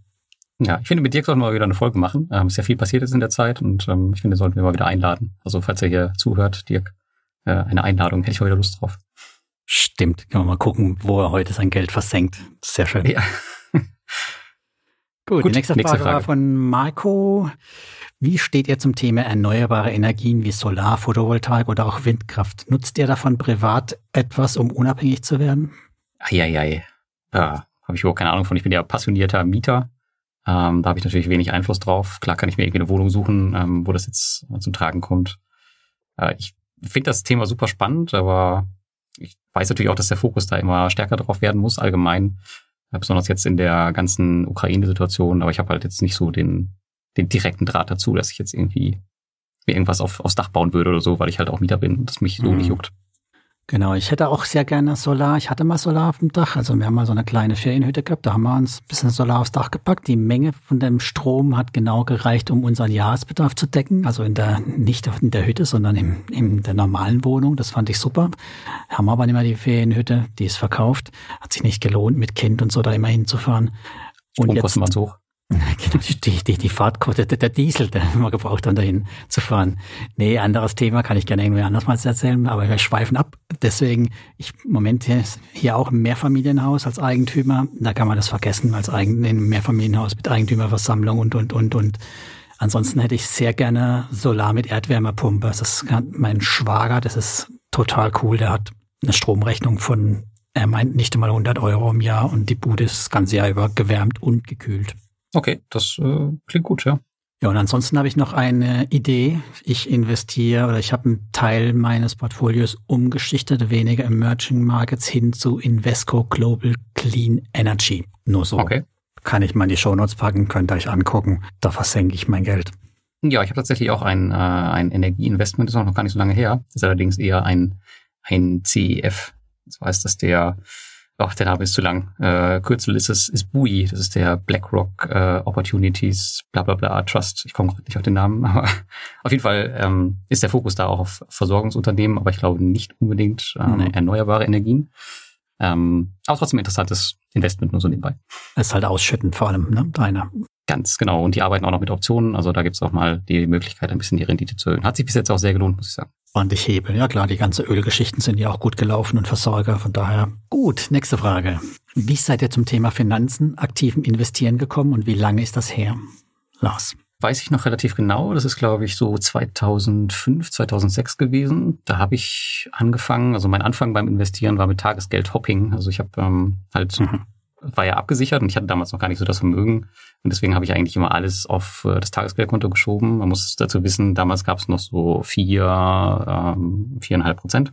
Ja, ich finde, mit Dirk sollten wir mal wieder eine Folge machen. Ähm, ist ja viel passiert ist in der Zeit und ähm, ich finde, sollten wir mal wieder einladen. Also, falls er hier zuhört, Dirk, äh, eine Einladung, hätte ich mal wieder Lust drauf. Stimmt, können wir mal gucken, wo er heute sein Geld versenkt. Sehr schön. Ja. Gut, Gut, die nächste Frage, nächste Frage war von Marco. Wie steht ihr zum Thema erneuerbare Energien wie Solar, Photovoltaik oder auch Windkraft? Nutzt ihr davon privat etwas, um unabhängig zu werden? Eieiei. Da habe ich überhaupt keine Ahnung von. Ich bin ja passionierter Mieter. Ähm, da habe ich natürlich wenig Einfluss drauf. Klar kann ich mir irgendwie eine Wohnung suchen, ähm, wo das jetzt zum Tragen kommt. Äh, ich finde das Thema super spannend, aber ich weiß natürlich auch, dass der Fokus da immer stärker drauf werden muss, allgemein. Besonders jetzt in der ganzen Ukraine-Situation. Aber ich habe halt jetzt nicht so den, den direkten Draht dazu, dass ich jetzt irgendwie mir irgendwas auf, aufs Dach bauen würde oder so, weil ich halt auch Mieter bin und das mich so mhm. nicht juckt. Genau, ich hätte auch sehr gerne Solar. Ich hatte mal Solar auf dem Dach. Also wir haben mal so eine kleine Ferienhütte gehabt. Da haben wir uns ein bisschen Solar aufs Dach gepackt. Die Menge von dem Strom hat genau gereicht, um unseren Jahresbedarf zu decken. Also in der, nicht in der Hütte, sondern im, in der normalen Wohnung. Das fand ich super. Haben aber nicht mehr die Ferienhütte. Die ist verkauft. Hat sich nicht gelohnt, mit Kind und so da immer hinzufahren. Und jetzt, waren so hoch. Genau, die, die, die Fahrtquote, der, Diesel, der man gebraucht, um dahin zu fahren. Nee, anderes Thema, kann ich gerne irgendwie anders mal erzählen, aber wir schweifen ab. Deswegen, ich im Moment hier, hier auch im Mehrfamilienhaus als Eigentümer, da kann man das vergessen, als Eigen, im Mehrfamilienhaus mit Eigentümerversammlung und, und, und, und. Ansonsten hätte ich sehr gerne Solar mit Erdwärmepumpe. Das kann mein Schwager, das ist total cool, der hat eine Stromrechnung von, er meint nicht einmal 100 Euro im Jahr und die Bude ist das ganze Jahr über gewärmt und gekühlt. Okay, das äh, klingt gut, ja. Ja, und ansonsten habe ich noch eine Idee. Ich investiere oder ich habe einen Teil meines Portfolios umgeschichtet, weniger Emerging Markets hin zu Invesco Global Clean Energy. Nur so. Okay. Kann ich mal in die Shownotes packen, könnt ihr euch angucken. Da versenke ich mein Geld. Ja, ich habe tatsächlich auch ein, äh, ein Energieinvestment, ist auch noch gar nicht so lange her. Ist allerdings eher ein, ein CEF. Das heißt, dass der ach, der Name ist zu lang. Äh, Kürzel ist es, ist BUI, das ist der BlackRock äh, Opportunities, bla bla bla, Trust. Ich komme gerade nicht auf den Namen, aber auf jeden Fall ähm, ist der Fokus da auch auf Versorgungsunternehmen, aber ich glaube nicht unbedingt an mhm. erneuerbare Energien. Ähm, aber trotzdem interessantes Investment nur so nebenbei. Ist halt ausschütten vor allem, ne? Deiner. Ganz genau. Und die arbeiten auch noch mit Optionen. Also da gibt es auch mal die Möglichkeit, ein bisschen die Rendite zu erhöhen. Hat sich bis jetzt auch sehr gelohnt, muss ich sagen ordentlich hebeln. Ja klar, die ganze Ölgeschichten sind ja auch gut gelaufen und Versorger, von daher. Gut, nächste Frage. Wie seid ihr zum Thema Finanzen, aktiven Investieren gekommen und wie lange ist das her? Lars. Weiß ich noch relativ genau. Das ist, glaube ich, so 2005, 2006 gewesen. Da habe ich angefangen, also mein Anfang beim Investieren war mit Tagesgeld-Hopping. Also ich habe ähm, halt mhm war ja abgesichert und ich hatte damals noch gar nicht so das Vermögen. Und deswegen habe ich eigentlich immer alles auf äh, das Tagesgeldkonto geschoben. Man muss dazu wissen, damals gab es noch so vier, ähm, viereinhalb Prozent.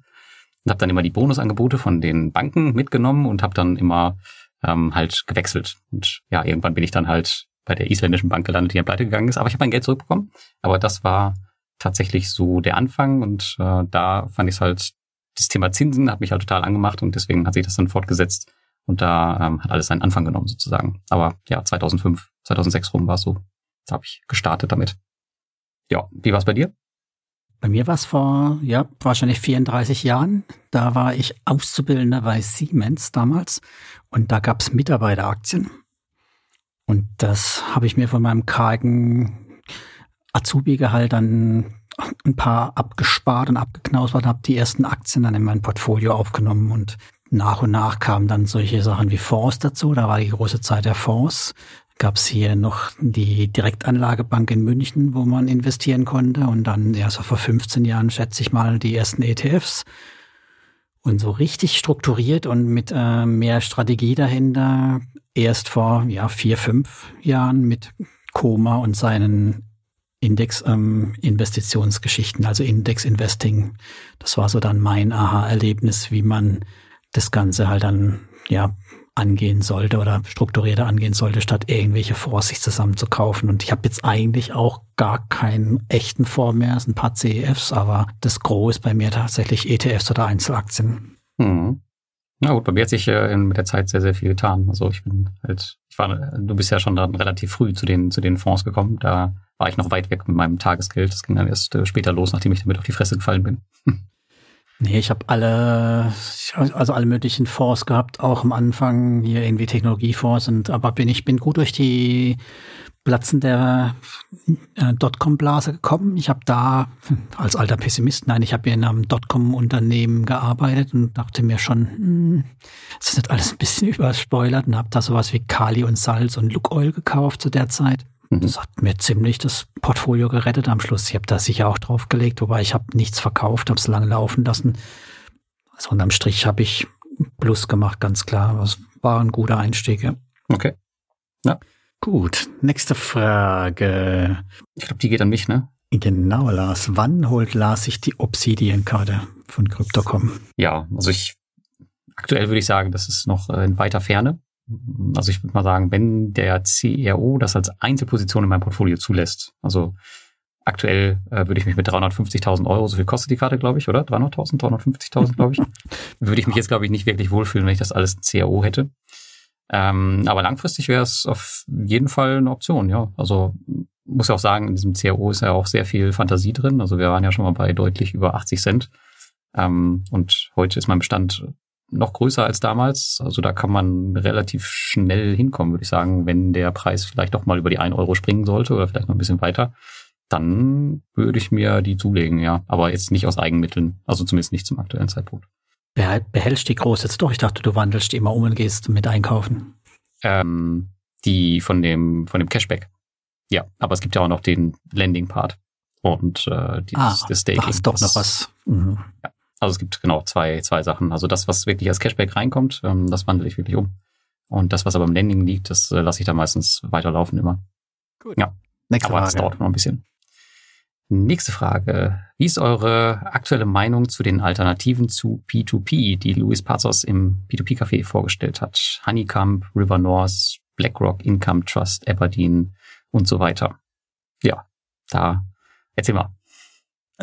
Und habe dann immer die Bonusangebote von den Banken mitgenommen und habe dann immer ähm, halt gewechselt. Und ja, irgendwann bin ich dann halt bei der isländischen Bank gelandet, die ja pleite gegangen ist. Aber ich habe mein Geld zurückbekommen. Aber das war tatsächlich so der Anfang und äh, da fand ich es halt, das Thema Zinsen hat mich halt total angemacht und deswegen hat sich das dann fortgesetzt und da ähm, hat alles seinen Anfang genommen sozusagen. Aber ja, 2005, 2006 rum war es so. Da habe ich gestartet damit. Ja, wie war es bei dir? Bei mir war es vor, ja, wahrscheinlich 34 Jahren. Da war ich Auszubildender bei Siemens damals und da gab es Mitarbeiteraktien. Und das habe ich mir von meinem kargen Azubi-Gehalt dann ein paar abgespart und abgeknausert, habe die ersten Aktien dann in mein Portfolio aufgenommen und nach und nach kamen dann solche Sachen wie Fonds dazu. Da war die große Zeit der Fonds. Gab es hier noch die Direktanlagebank in München, wo man investieren konnte. Und dann, ja, so vor 15 Jahren, schätze ich mal, die ersten ETFs. Und so richtig strukturiert und mit äh, mehr Strategie dahinter erst vor ja, vier, fünf Jahren mit Koma und seinen Index-Investitionsgeschichten, ähm, also Index-Investing. Das war so dann mein Aha-Erlebnis, wie man das Ganze halt dann, ja, angehen sollte oder strukturierter angehen sollte, statt irgendwelche Fonds sich zusammen zu kaufen. Und ich habe jetzt eigentlich auch gar keinen echten Fonds mehr, es sind ein paar CEFs, aber das Gros ist bei mir tatsächlich ETFs oder Einzelaktien. Hm. Na gut, bei mir hat sich äh, mit der Zeit sehr, sehr viel getan. Also ich bin halt, ich war, du bist ja schon dann relativ früh zu den, zu den Fonds gekommen. Da war ich noch weit weg mit meinem Tagesgeld. Das ging dann erst äh, später los, nachdem ich damit auf die Fresse gefallen bin. Nee, ich habe alle, also alle möglichen Fonds gehabt, auch am Anfang hier irgendwie Technologiefonds und aber bin ich bin gut durch die Platzen der äh, Dotcom-Blase gekommen. Ich habe da als alter Pessimist, nein, ich habe in einem Dotcom-Unternehmen gearbeitet und dachte mir schon, hm, das ist nicht alles ein bisschen überspoilert und habe da sowas wie Kali und Salz und Look Oil gekauft zu der Zeit. Mhm. Das hat mir ziemlich das Portfolio gerettet am Schluss. Ich habe da sicher auch drauf gelegt, wobei ich habe nichts verkauft, habe es lange laufen lassen. Also unterm Strich habe ich Plus gemacht, ganz klar. Das war ein guter Einstieg. Ja. Okay. Ja. Gut, nächste Frage. Ich glaube, die geht an mich, ne? Genau, Lars. Wann holt Lars sich die Obsidian-Karte von Crypto.com? Ja, also ich aktuell würde ich sagen, das ist noch in weiter Ferne. Also ich würde mal sagen, wenn der CRO das als Einzelposition in meinem Portfolio zulässt, also aktuell äh, würde ich mich mit 350.000 Euro, so viel kostet die Karte, glaube ich, oder? 300.000, 350.000, glaube ich, würde ich mich jetzt, glaube ich, nicht wirklich wohlfühlen, wenn ich das alles CRO hätte. Ähm, aber langfristig wäre es auf jeden Fall eine Option, ja. Also muss ja auch sagen, in diesem CRO ist ja auch sehr viel Fantasie drin. Also wir waren ja schon mal bei deutlich über 80 Cent. Ähm, und heute ist mein Bestand noch größer als damals. Also da kann man relativ schnell hinkommen, würde ich sagen, wenn der Preis vielleicht doch mal über die 1 Euro springen sollte oder vielleicht noch ein bisschen weiter. Dann würde ich mir die zulegen, ja. Aber jetzt nicht aus Eigenmitteln. Also zumindest nicht zum aktuellen Zeitpunkt. Behältst die groß jetzt doch? Ich dachte, du wandelst immer um und gehst mit einkaufen. Ähm, die von dem, von dem Cashback. Ja, aber es gibt ja auch noch den Landing-Part und äh, dieses, ah, das Staking. Da ist doch noch was. Mhm. Ja. Also es gibt genau zwei, zwei Sachen. Also das, was wirklich als Cashback reinkommt, ähm, das wandle ich wirklich um. Und das, was aber im Landing liegt, das äh, lasse ich da meistens weiterlaufen immer. Gut. Ja. Nächste aber Frage. das dauert noch ein bisschen. Nächste Frage. Wie ist eure aktuelle Meinung zu den Alternativen zu P2P, die Luis Pazos im P2P-Café vorgestellt hat? Honeycomb, River North, BlackRock, Income Trust, Aberdeen und so weiter. Ja, da erzähl mal.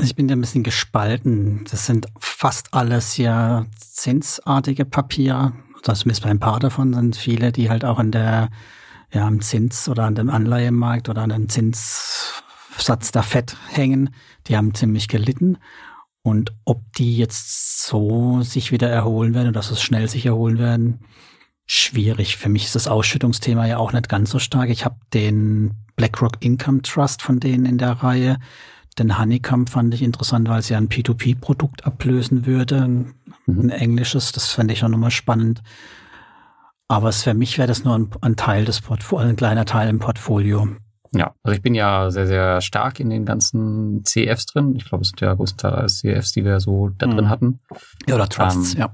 Also ich bin da ein bisschen gespalten. Das sind fast alles ja zinsartige Papiere. Das zumindest bei ein paar davon sind viele, die halt auch an der, ja, am Zins oder an dem Anleihemarkt oder an dem Zinssatz der FED hängen. Die haben ziemlich gelitten. Und ob die jetzt so sich wieder erholen werden oder es schnell sich erholen werden, schwierig. Für mich ist das Ausschüttungsthema ja auch nicht ganz so stark. Ich habe den BlackRock Income Trust von denen in der Reihe. Den Honeycomb fand ich interessant, weil es ja ein P2P-Produkt ablösen würde. Ein, mhm. englisches, das fände ich auch nochmal spannend. Aber für mich wäre das nur ein, ein Teil des Portfolios, ein kleiner Teil im Portfolio. Ja, also ich bin ja sehr, sehr stark in den ganzen CFs drin. Ich glaube, es sind ja größtenteils CFs, die wir so da drin mhm. hatten. Ja, oder Trusts, ähm, ja.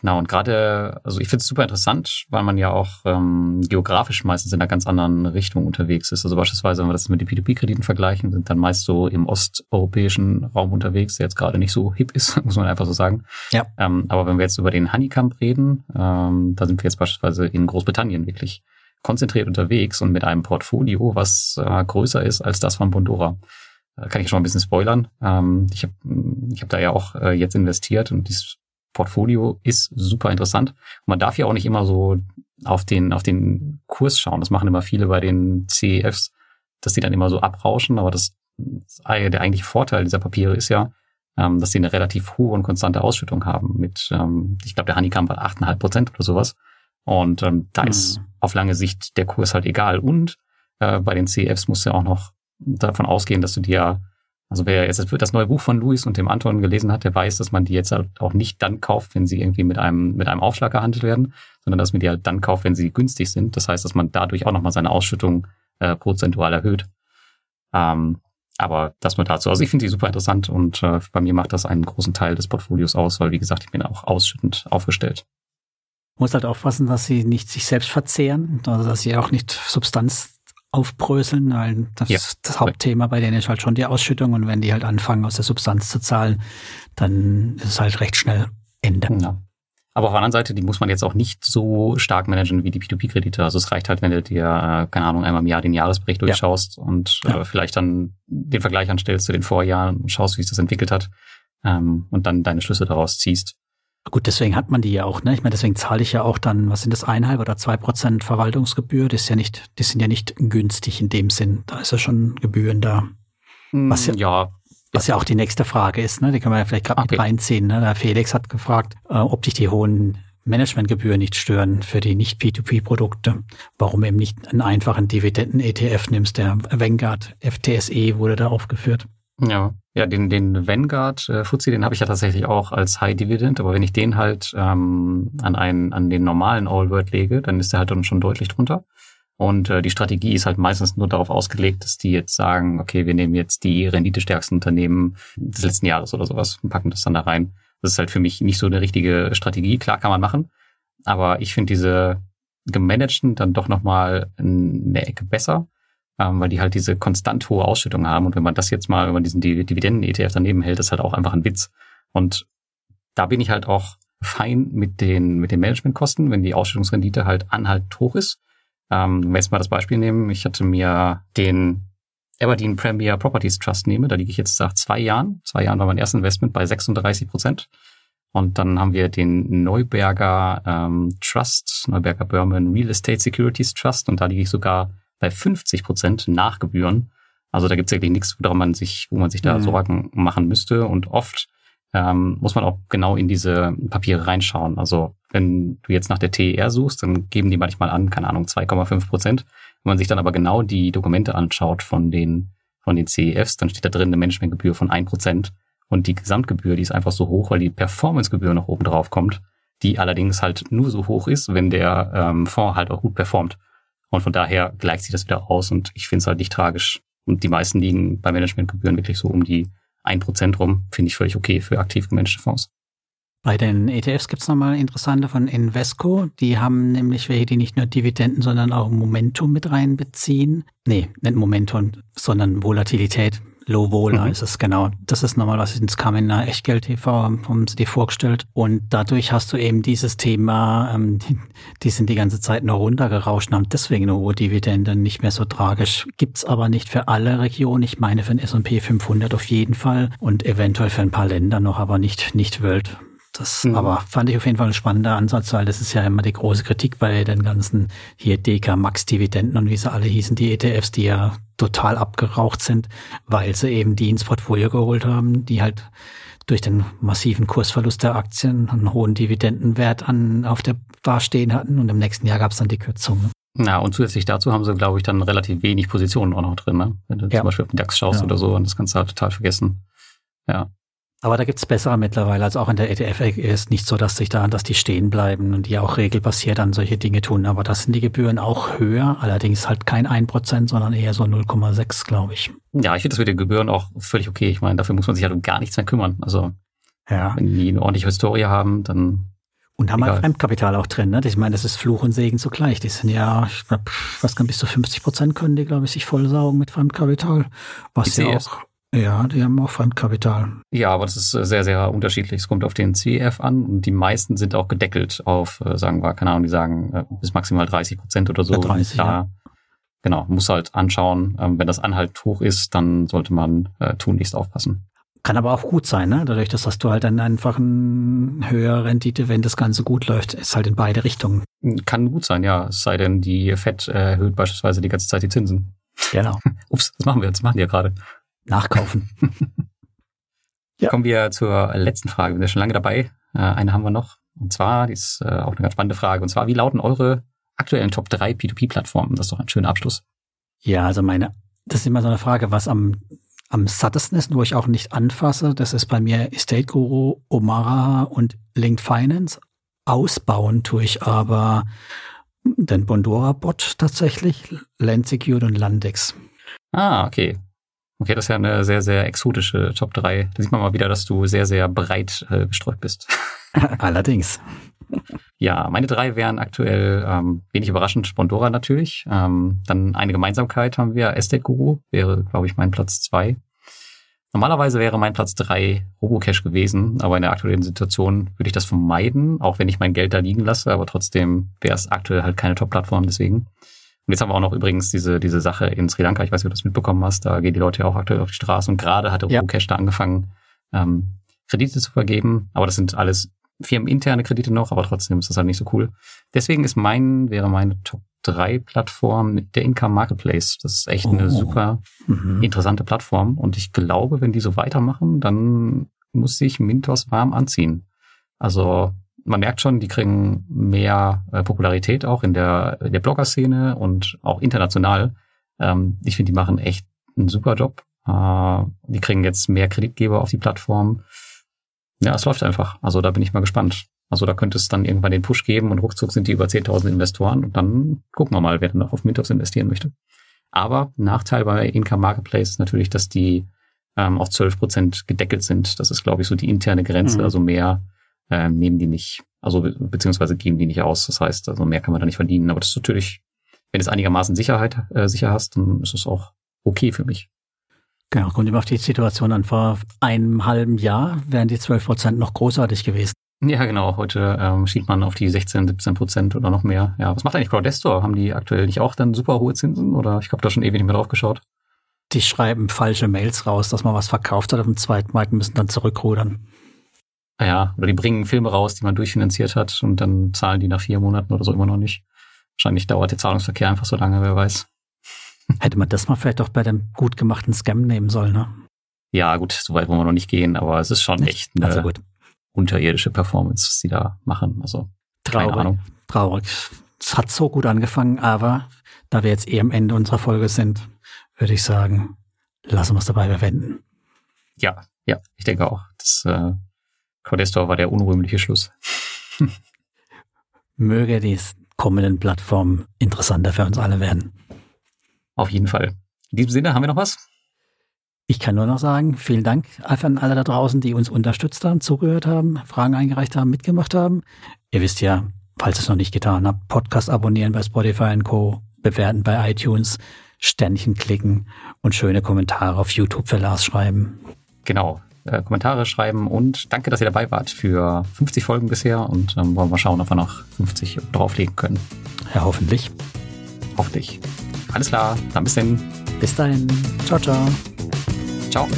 Genau, und gerade, also ich finde es super interessant, weil man ja auch ähm, geografisch meistens in einer ganz anderen Richtung unterwegs ist. Also beispielsweise, wenn wir das mit den P2P-Krediten vergleichen, sind dann meist so im osteuropäischen Raum unterwegs, der jetzt gerade nicht so hip ist, muss man einfach so sagen. Ja. Ähm, aber wenn wir jetzt über den Honeycomb reden, ähm, da sind wir jetzt beispielsweise in Großbritannien wirklich konzentriert unterwegs und mit einem Portfolio, was äh, größer ist als das von Bondora. Da kann ich schon mal ein bisschen spoilern. Ähm, ich habe ich hab da ja auch äh, jetzt investiert und dieses Portfolio ist super interessant. Und man darf ja auch nicht immer so auf den, auf den Kurs schauen. Das machen immer viele bei den CEFs, dass die dann immer so abrauschen. Aber das, der eigentliche Vorteil dieser Papiere ist ja, ähm, dass sie eine relativ hohe und konstante Ausschüttung haben mit, ähm, ich glaube, der Honeycomb hat 8,5 Prozent oder sowas. Und ähm, da mhm. ist auf lange Sicht der Kurs halt egal. Und äh, bei den CEFs musst du ja auch noch davon ausgehen, dass du dir also wer jetzt das neue Buch von Luis und dem Anton gelesen hat, der weiß, dass man die jetzt halt auch nicht dann kauft, wenn sie irgendwie mit einem, mit einem Aufschlag gehandelt werden, sondern dass man die halt dann kauft, wenn sie günstig sind. Das heißt, dass man dadurch auch nochmal seine Ausschüttung äh, prozentual erhöht. Ähm, aber das nur dazu. Also ich finde die super interessant und äh, bei mir macht das einen großen Teil des Portfolios aus, weil wie gesagt, ich bin auch ausschüttend aufgestellt. Muss halt aufpassen, dass sie nicht sich selbst verzehren, also dass sie auch nicht Substanz aufbröseln, weil das, ja. das Hauptthema bei denen ist halt schon die Ausschüttung und wenn die halt anfangen, aus der Substanz zu zahlen, dann ist es halt recht schnell Ende. Ja. Aber auf der anderen Seite, die muss man jetzt auch nicht so stark managen wie die P2P-Kredite. Also es reicht halt, wenn du dir, keine Ahnung, einmal im Jahr den Jahresbericht durchschaust ja. und. Äh, vielleicht dann den Vergleich anstellst zu den Vorjahren und schaust, wie sich das entwickelt hat ähm, und dann deine Schlüsse daraus ziehst. Gut, deswegen hat man die ja auch, ne? Ich meine, deswegen zahle ich ja auch dann, was sind das, eineinhalb oder zwei Prozent Verwaltungsgebühr? Das ist ja nicht, die sind ja nicht günstig in dem Sinn. Da ist ja schon Gebühren da. Was ja, ja, was ja auch die nächste Frage ist, ne? Die können wir ja vielleicht gerade okay. mit reinziehen. Ne? Der Felix hat gefragt, äh, ob dich die hohen Managementgebühren nicht stören für die nicht P2P-Produkte. Warum eben nicht einen einfachen Dividenden-ETF nimmst? Der Vanguard FTSE wurde da aufgeführt. Ja, ja, den, den Vanguard äh, FTSE, den habe ich ja tatsächlich auch als High Dividend, aber wenn ich den halt ähm, an einen, an den normalen All World lege, dann ist der halt dann schon deutlich drunter. Und äh, die Strategie ist halt meistens nur darauf ausgelegt, dass die jetzt sagen, okay, wir nehmen jetzt die renditestärksten Unternehmen des letzten Jahres oder sowas und packen das dann da rein. Das ist halt für mich nicht so eine richtige Strategie. Klar kann man machen, aber ich finde diese gemanagten dann doch nochmal eine Ecke besser ähm, weil die halt diese konstant hohe Ausschüttung haben. Und wenn man das jetzt mal, wenn man diesen Dividenden-ETF daneben hält, ist halt auch einfach ein Witz. Und da bin ich halt auch fein mit den, mit den Managementkosten, wenn die Ausschüttungsrendite halt anhaltend hoch ist. Ähm, wenn wir jetzt mal das Beispiel nehmen, ich hatte mir den Aberdeen Premier Properties Trust nehme, da liege ich jetzt nach zwei Jahren. Zwei Jahren war mein erstes Investment bei 36 Prozent. Und dann haben wir den Neuberger ähm, Trust, Neuberger Berman Real Estate Securities Trust. Und da liege ich sogar bei 50 Prozent nach Gebühren. Also da gibt es wirklich nichts, woran man sich, wo man sich da mhm. Sorgen machen müsste. Und oft ähm, muss man auch genau in diese Papiere reinschauen. Also wenn du jetzt nach der TER suchst, dann geben die manchmal an, keine Ahnung, 2,5 Prozent. Wenn man sich dann aber genau die Dokumente anschaut von den, von den CEFs, dann steht da drin eine Managementgebühr von 1 Prozent. Und die Gesamtgebühr, die ist einfach so hoch, weil die Performancegebühr noch oben drauf kommt, die allerdings halt nur so hoch ist, wenn der ähm, Fonds halt auch gut performt. Und von daher gleicht sich das wieder aus und ich finde es halt nicht tragisch. Und die meisten liegen bei Managementgebühren wirklich so um die 1% rum, finde ich völlig okay für aktiv gemanagte Fonds. Bei den ETFs gibt es nochmal interessante von Invesco. Die haben nämlich welche, die nicht nur Dividenden, sondern auch Momentum mit reinbeziehen. Nee, nicht Momentum, sondern Volatilität. Low Vola mhm. ist es, genau. Das ist nochmal was, ins kam in der Echtgeld TV, haben sie dir vorgestellt. Und dadurch hast du eben dieses Thema, ähm, die, die, sind die ganze Zeit nur runtergerauscht und haben deswegen eine hohe Dividende, nicht mehr so tragisch. Gibt's aber nicht für alle Regionen. Ich meine für den S&P 500 auf jeden Fall und eventuell für ein paar Länder noch, aber nicht, nicht World. Das mhm. aber fand ich auf jeden Fall ein spannender Ansatz, weil das ist ja immer die große Kritik bei den ganzen hier DK Max Dividenden und wie sie alle hießen, die ETFs, die ja total abgeraucht sind, weil sie eben die ins Portfolio geholt haben, die halt durch den massiven Kursverlust der Aktien einen hohen Dividendenwert an, auf der Bar stehen hatten und im nächsten Jahr gab es dann die Kürzung. Ne? Na, und zusätzlich dazu haben sie, glaube ich, dann relativ wenig Positionen auch noch drin. Ne? Wenn du ja. zum Beispiel auf den DAX schaust ja. oder so, und das kannst du halt total vergessen. Ja. Aber da gibt's bessere mittlerweile. Also auch in der ETF ist nicht so, dass sich da, dass die stehen bleiben und die auch regelbasiert an solche Dinge tun. Aber das sind die Gebühren auch höher, allerdings halt kein 1%, sondern eher so 0,6, glaube ich. Ja, ich finde das mit den Gebühren auch völlig okay. Ich meine, dafür muss man sich halt um gar nichts mehr kümmern. Also ja. wenn die eine ordentliche Historie haben, dann und haben halt Fremdkapital auch drin, ne? Ich meine, das ist Fluch und Segen zugleich. Die sind ja, ich glaube, was kann bis zu 50 Prozent können die, glaube ich, sich vollsaugen mit Fremdkapital. Was ja auch, ja, die haben auch Fremdkapital. Ja, aber das ist äh, sehr, sehr unterschiedlich. Es kommt auf den CF an und die meisten sind auch gedeckelt auf, äh, sagen wir, keine Ahnung, die sagen äh, bis maximal 30 Prozent oder so. Ja, 30, da, ja. Genau, muss halt anschauen. Ähm, wenn das Anhalt hoch ist, dann sollte man äh, tunlichst aufpassen. Kann aber auch gut sein, ne? Dadurch, dass du halt dann einfach eine höhere Rendite, wenn das Ganze gut läuft, ist halt in beide Richtungen. Kann gut sein, ja. Es sei denn, die FED erhöht beispielsweise die ganze Zeit die Zinsen. Genau. Ups, was machen wir jetzt? machen die ja gerade nachkaufen. ja. Kommen wir zur letzten Frage. Wir sind ja schon lange dabei. Äh, eine haben wir noch. Und zwar, die ist äh, auch eine ganz spannende Frage. Und zwar, wie lauten eure aktuellen Top 3 P2P-Plattformen? Das ist doch ein schöner Abschluss. Ja, also meine, das ist immer so eine Frage, was am, am sattesten ist, wo ich auch nicht anfasse. Das ist bei mir Estate Guru, Omara und Linked Finance. Ausbauen tue ich aber den Bondora-Bot tatsächlich, Land Secured und Landex. Ah, okay. Okay, das ist ja eine sehr, sehr exotische Top 3. Da sieht man mal wieder, dass du sehr, sehr breit äh, gestreut bist. Allerdings. Ja, meine drei wären aktuell ähm, wenig überraschend Spondora natürlich. Ähm, dann eine Gemeinsamkeit haben wir, Estate Guru wäre, glaube ich, mein Platz zwei. Normalerweise wäre mein Platz drei Robocash gewesen, aber in der aktuellen Situation würde ich das vermeiden, auch wenn ich mein Geld da liegen lasse, aber trotzdem wäre es aktuell halt keine Top-Plattform deswegen. Und jetzt haben wir auch noch übrigens diese, diese Sache in Sri Lanka, ich weiß nicht, ob du das mitbekommen hast, da gehen die Leute ja auch aktuell auf die Straße und gerade hat der ja. Cash da angefangen, ähm, Kredite zu vergeben. Aber das sind alles firmeninterne Kredite noch, aber trotzdem ist das halt nicht so cool. Deswegen ist mein, wäre meine Top 3 Plattform der Income Marketplace. Das ist echt oh. eine super mhm. interessante Plattform. Und ich glaube, wenn die so weitermachen, dann muss sich Mintos warm anziehen. Also man merkt schon, die kriegen mehr äh, Popularität auch in der, in der Blogger-Szene und auch international. Ähm, ich finde, die machen echt einen super Job. Äh, die kriegen jetzt mehr Kreditgeber auf die Plattform. Ja, es läuft einfach. Also da bin ich mal gespannt. Also da könnte es dann irgendwann den Push geben und ruckzuck sind die über 10.000 Investoren und dann gucken wir mal, wer dann noch auf Mintos investieren möchte. Aber Nachteil bei Income Marketplace ist natürlich, dass die ähm, auf 12 Prozent gedeckelt sind. Das ist, glaube ich, so die interne Grenze. Mhm. Also mehr äh, nehmen die nicht, also beziehungsweise geben die nicht aus. Das heißt, also mehr kann man da nicht verdienen. Aber das ist natürlich, wenn du es einigermaßen Sicherheit äh, sicher hast, dann ist es auch okay für mich. Genau, kommt immer auf die Situation an. Vor einem halben Jahr wären die 12 Prozent noch großartig gewesen. Ja, genau. Heute ähm, schiebt man auf die 16, 17 Prozent oder noch mehr. Ja, was macht eigentlich Crowdestor? Haben die aktuell nicht auch dann super hohe Zinsen? Oder ich habe da schon ewig nicht mehr drauf geschaut. Die schreiben falsche Mails raus, dass man was verkauft hat auf dem zweiten Markt und müssen dann zurückrudern. Ja, oder die bringen Filme raus, die man durchfinanziert hat und dann zahlen die nach vier Monaten oder so immer noch nicht. Wahrscheinlich dauert der Zahlungsverkehr einfach so lange, wer weiß. Hätte man das mal vielleicht auch bei dem gut gemachten Scam nehmen sollen, ne? Ja, gut, so weit wollen wir noch nicht gehen, aber es ist schon echt eine Also unterirdische Performance, was die da machen. Also, keine Traurig. Ahnung. Traurig. Es hat so gut angefangen, aber da wir jetzt eh am Ende unserer Folge sind, würde ich sagen, lassen wir es dabei bewenden. Ja, ja, ich denke auch. Das äh, Codestor war der unrühmliche Schluss. Möge die kommenden Plattformen interessanter für uns alle werden. Auf jeden Fall. In diesem Sinne, haben wir noch was? Ich kann nur noch sagen, vielen Dank an alle da draußen, die uns unterstützt haben, zugehört haben, Fragen eingereicht haben, mitgemacht haben. Ihr wisst ja, falls ihr es noch nicht getan habt, Podcast abonnieren bei Spotify und Co., bewerten bei iTunes, Sternchen klicken und schöne Kommentare auf YouTube für Lars schreiben. Genau. Äh, Kommentare schreiben und danke, dass ihr dabei wart für 50 Folgen bisher und ähm, wollen wir schauen, ob wir noch 50 drauflegen können. Ja, hoffentlich. Hoffentlich. Alles klar, dann bis denn. Bis dahin. Ciao, ciao. Ciao.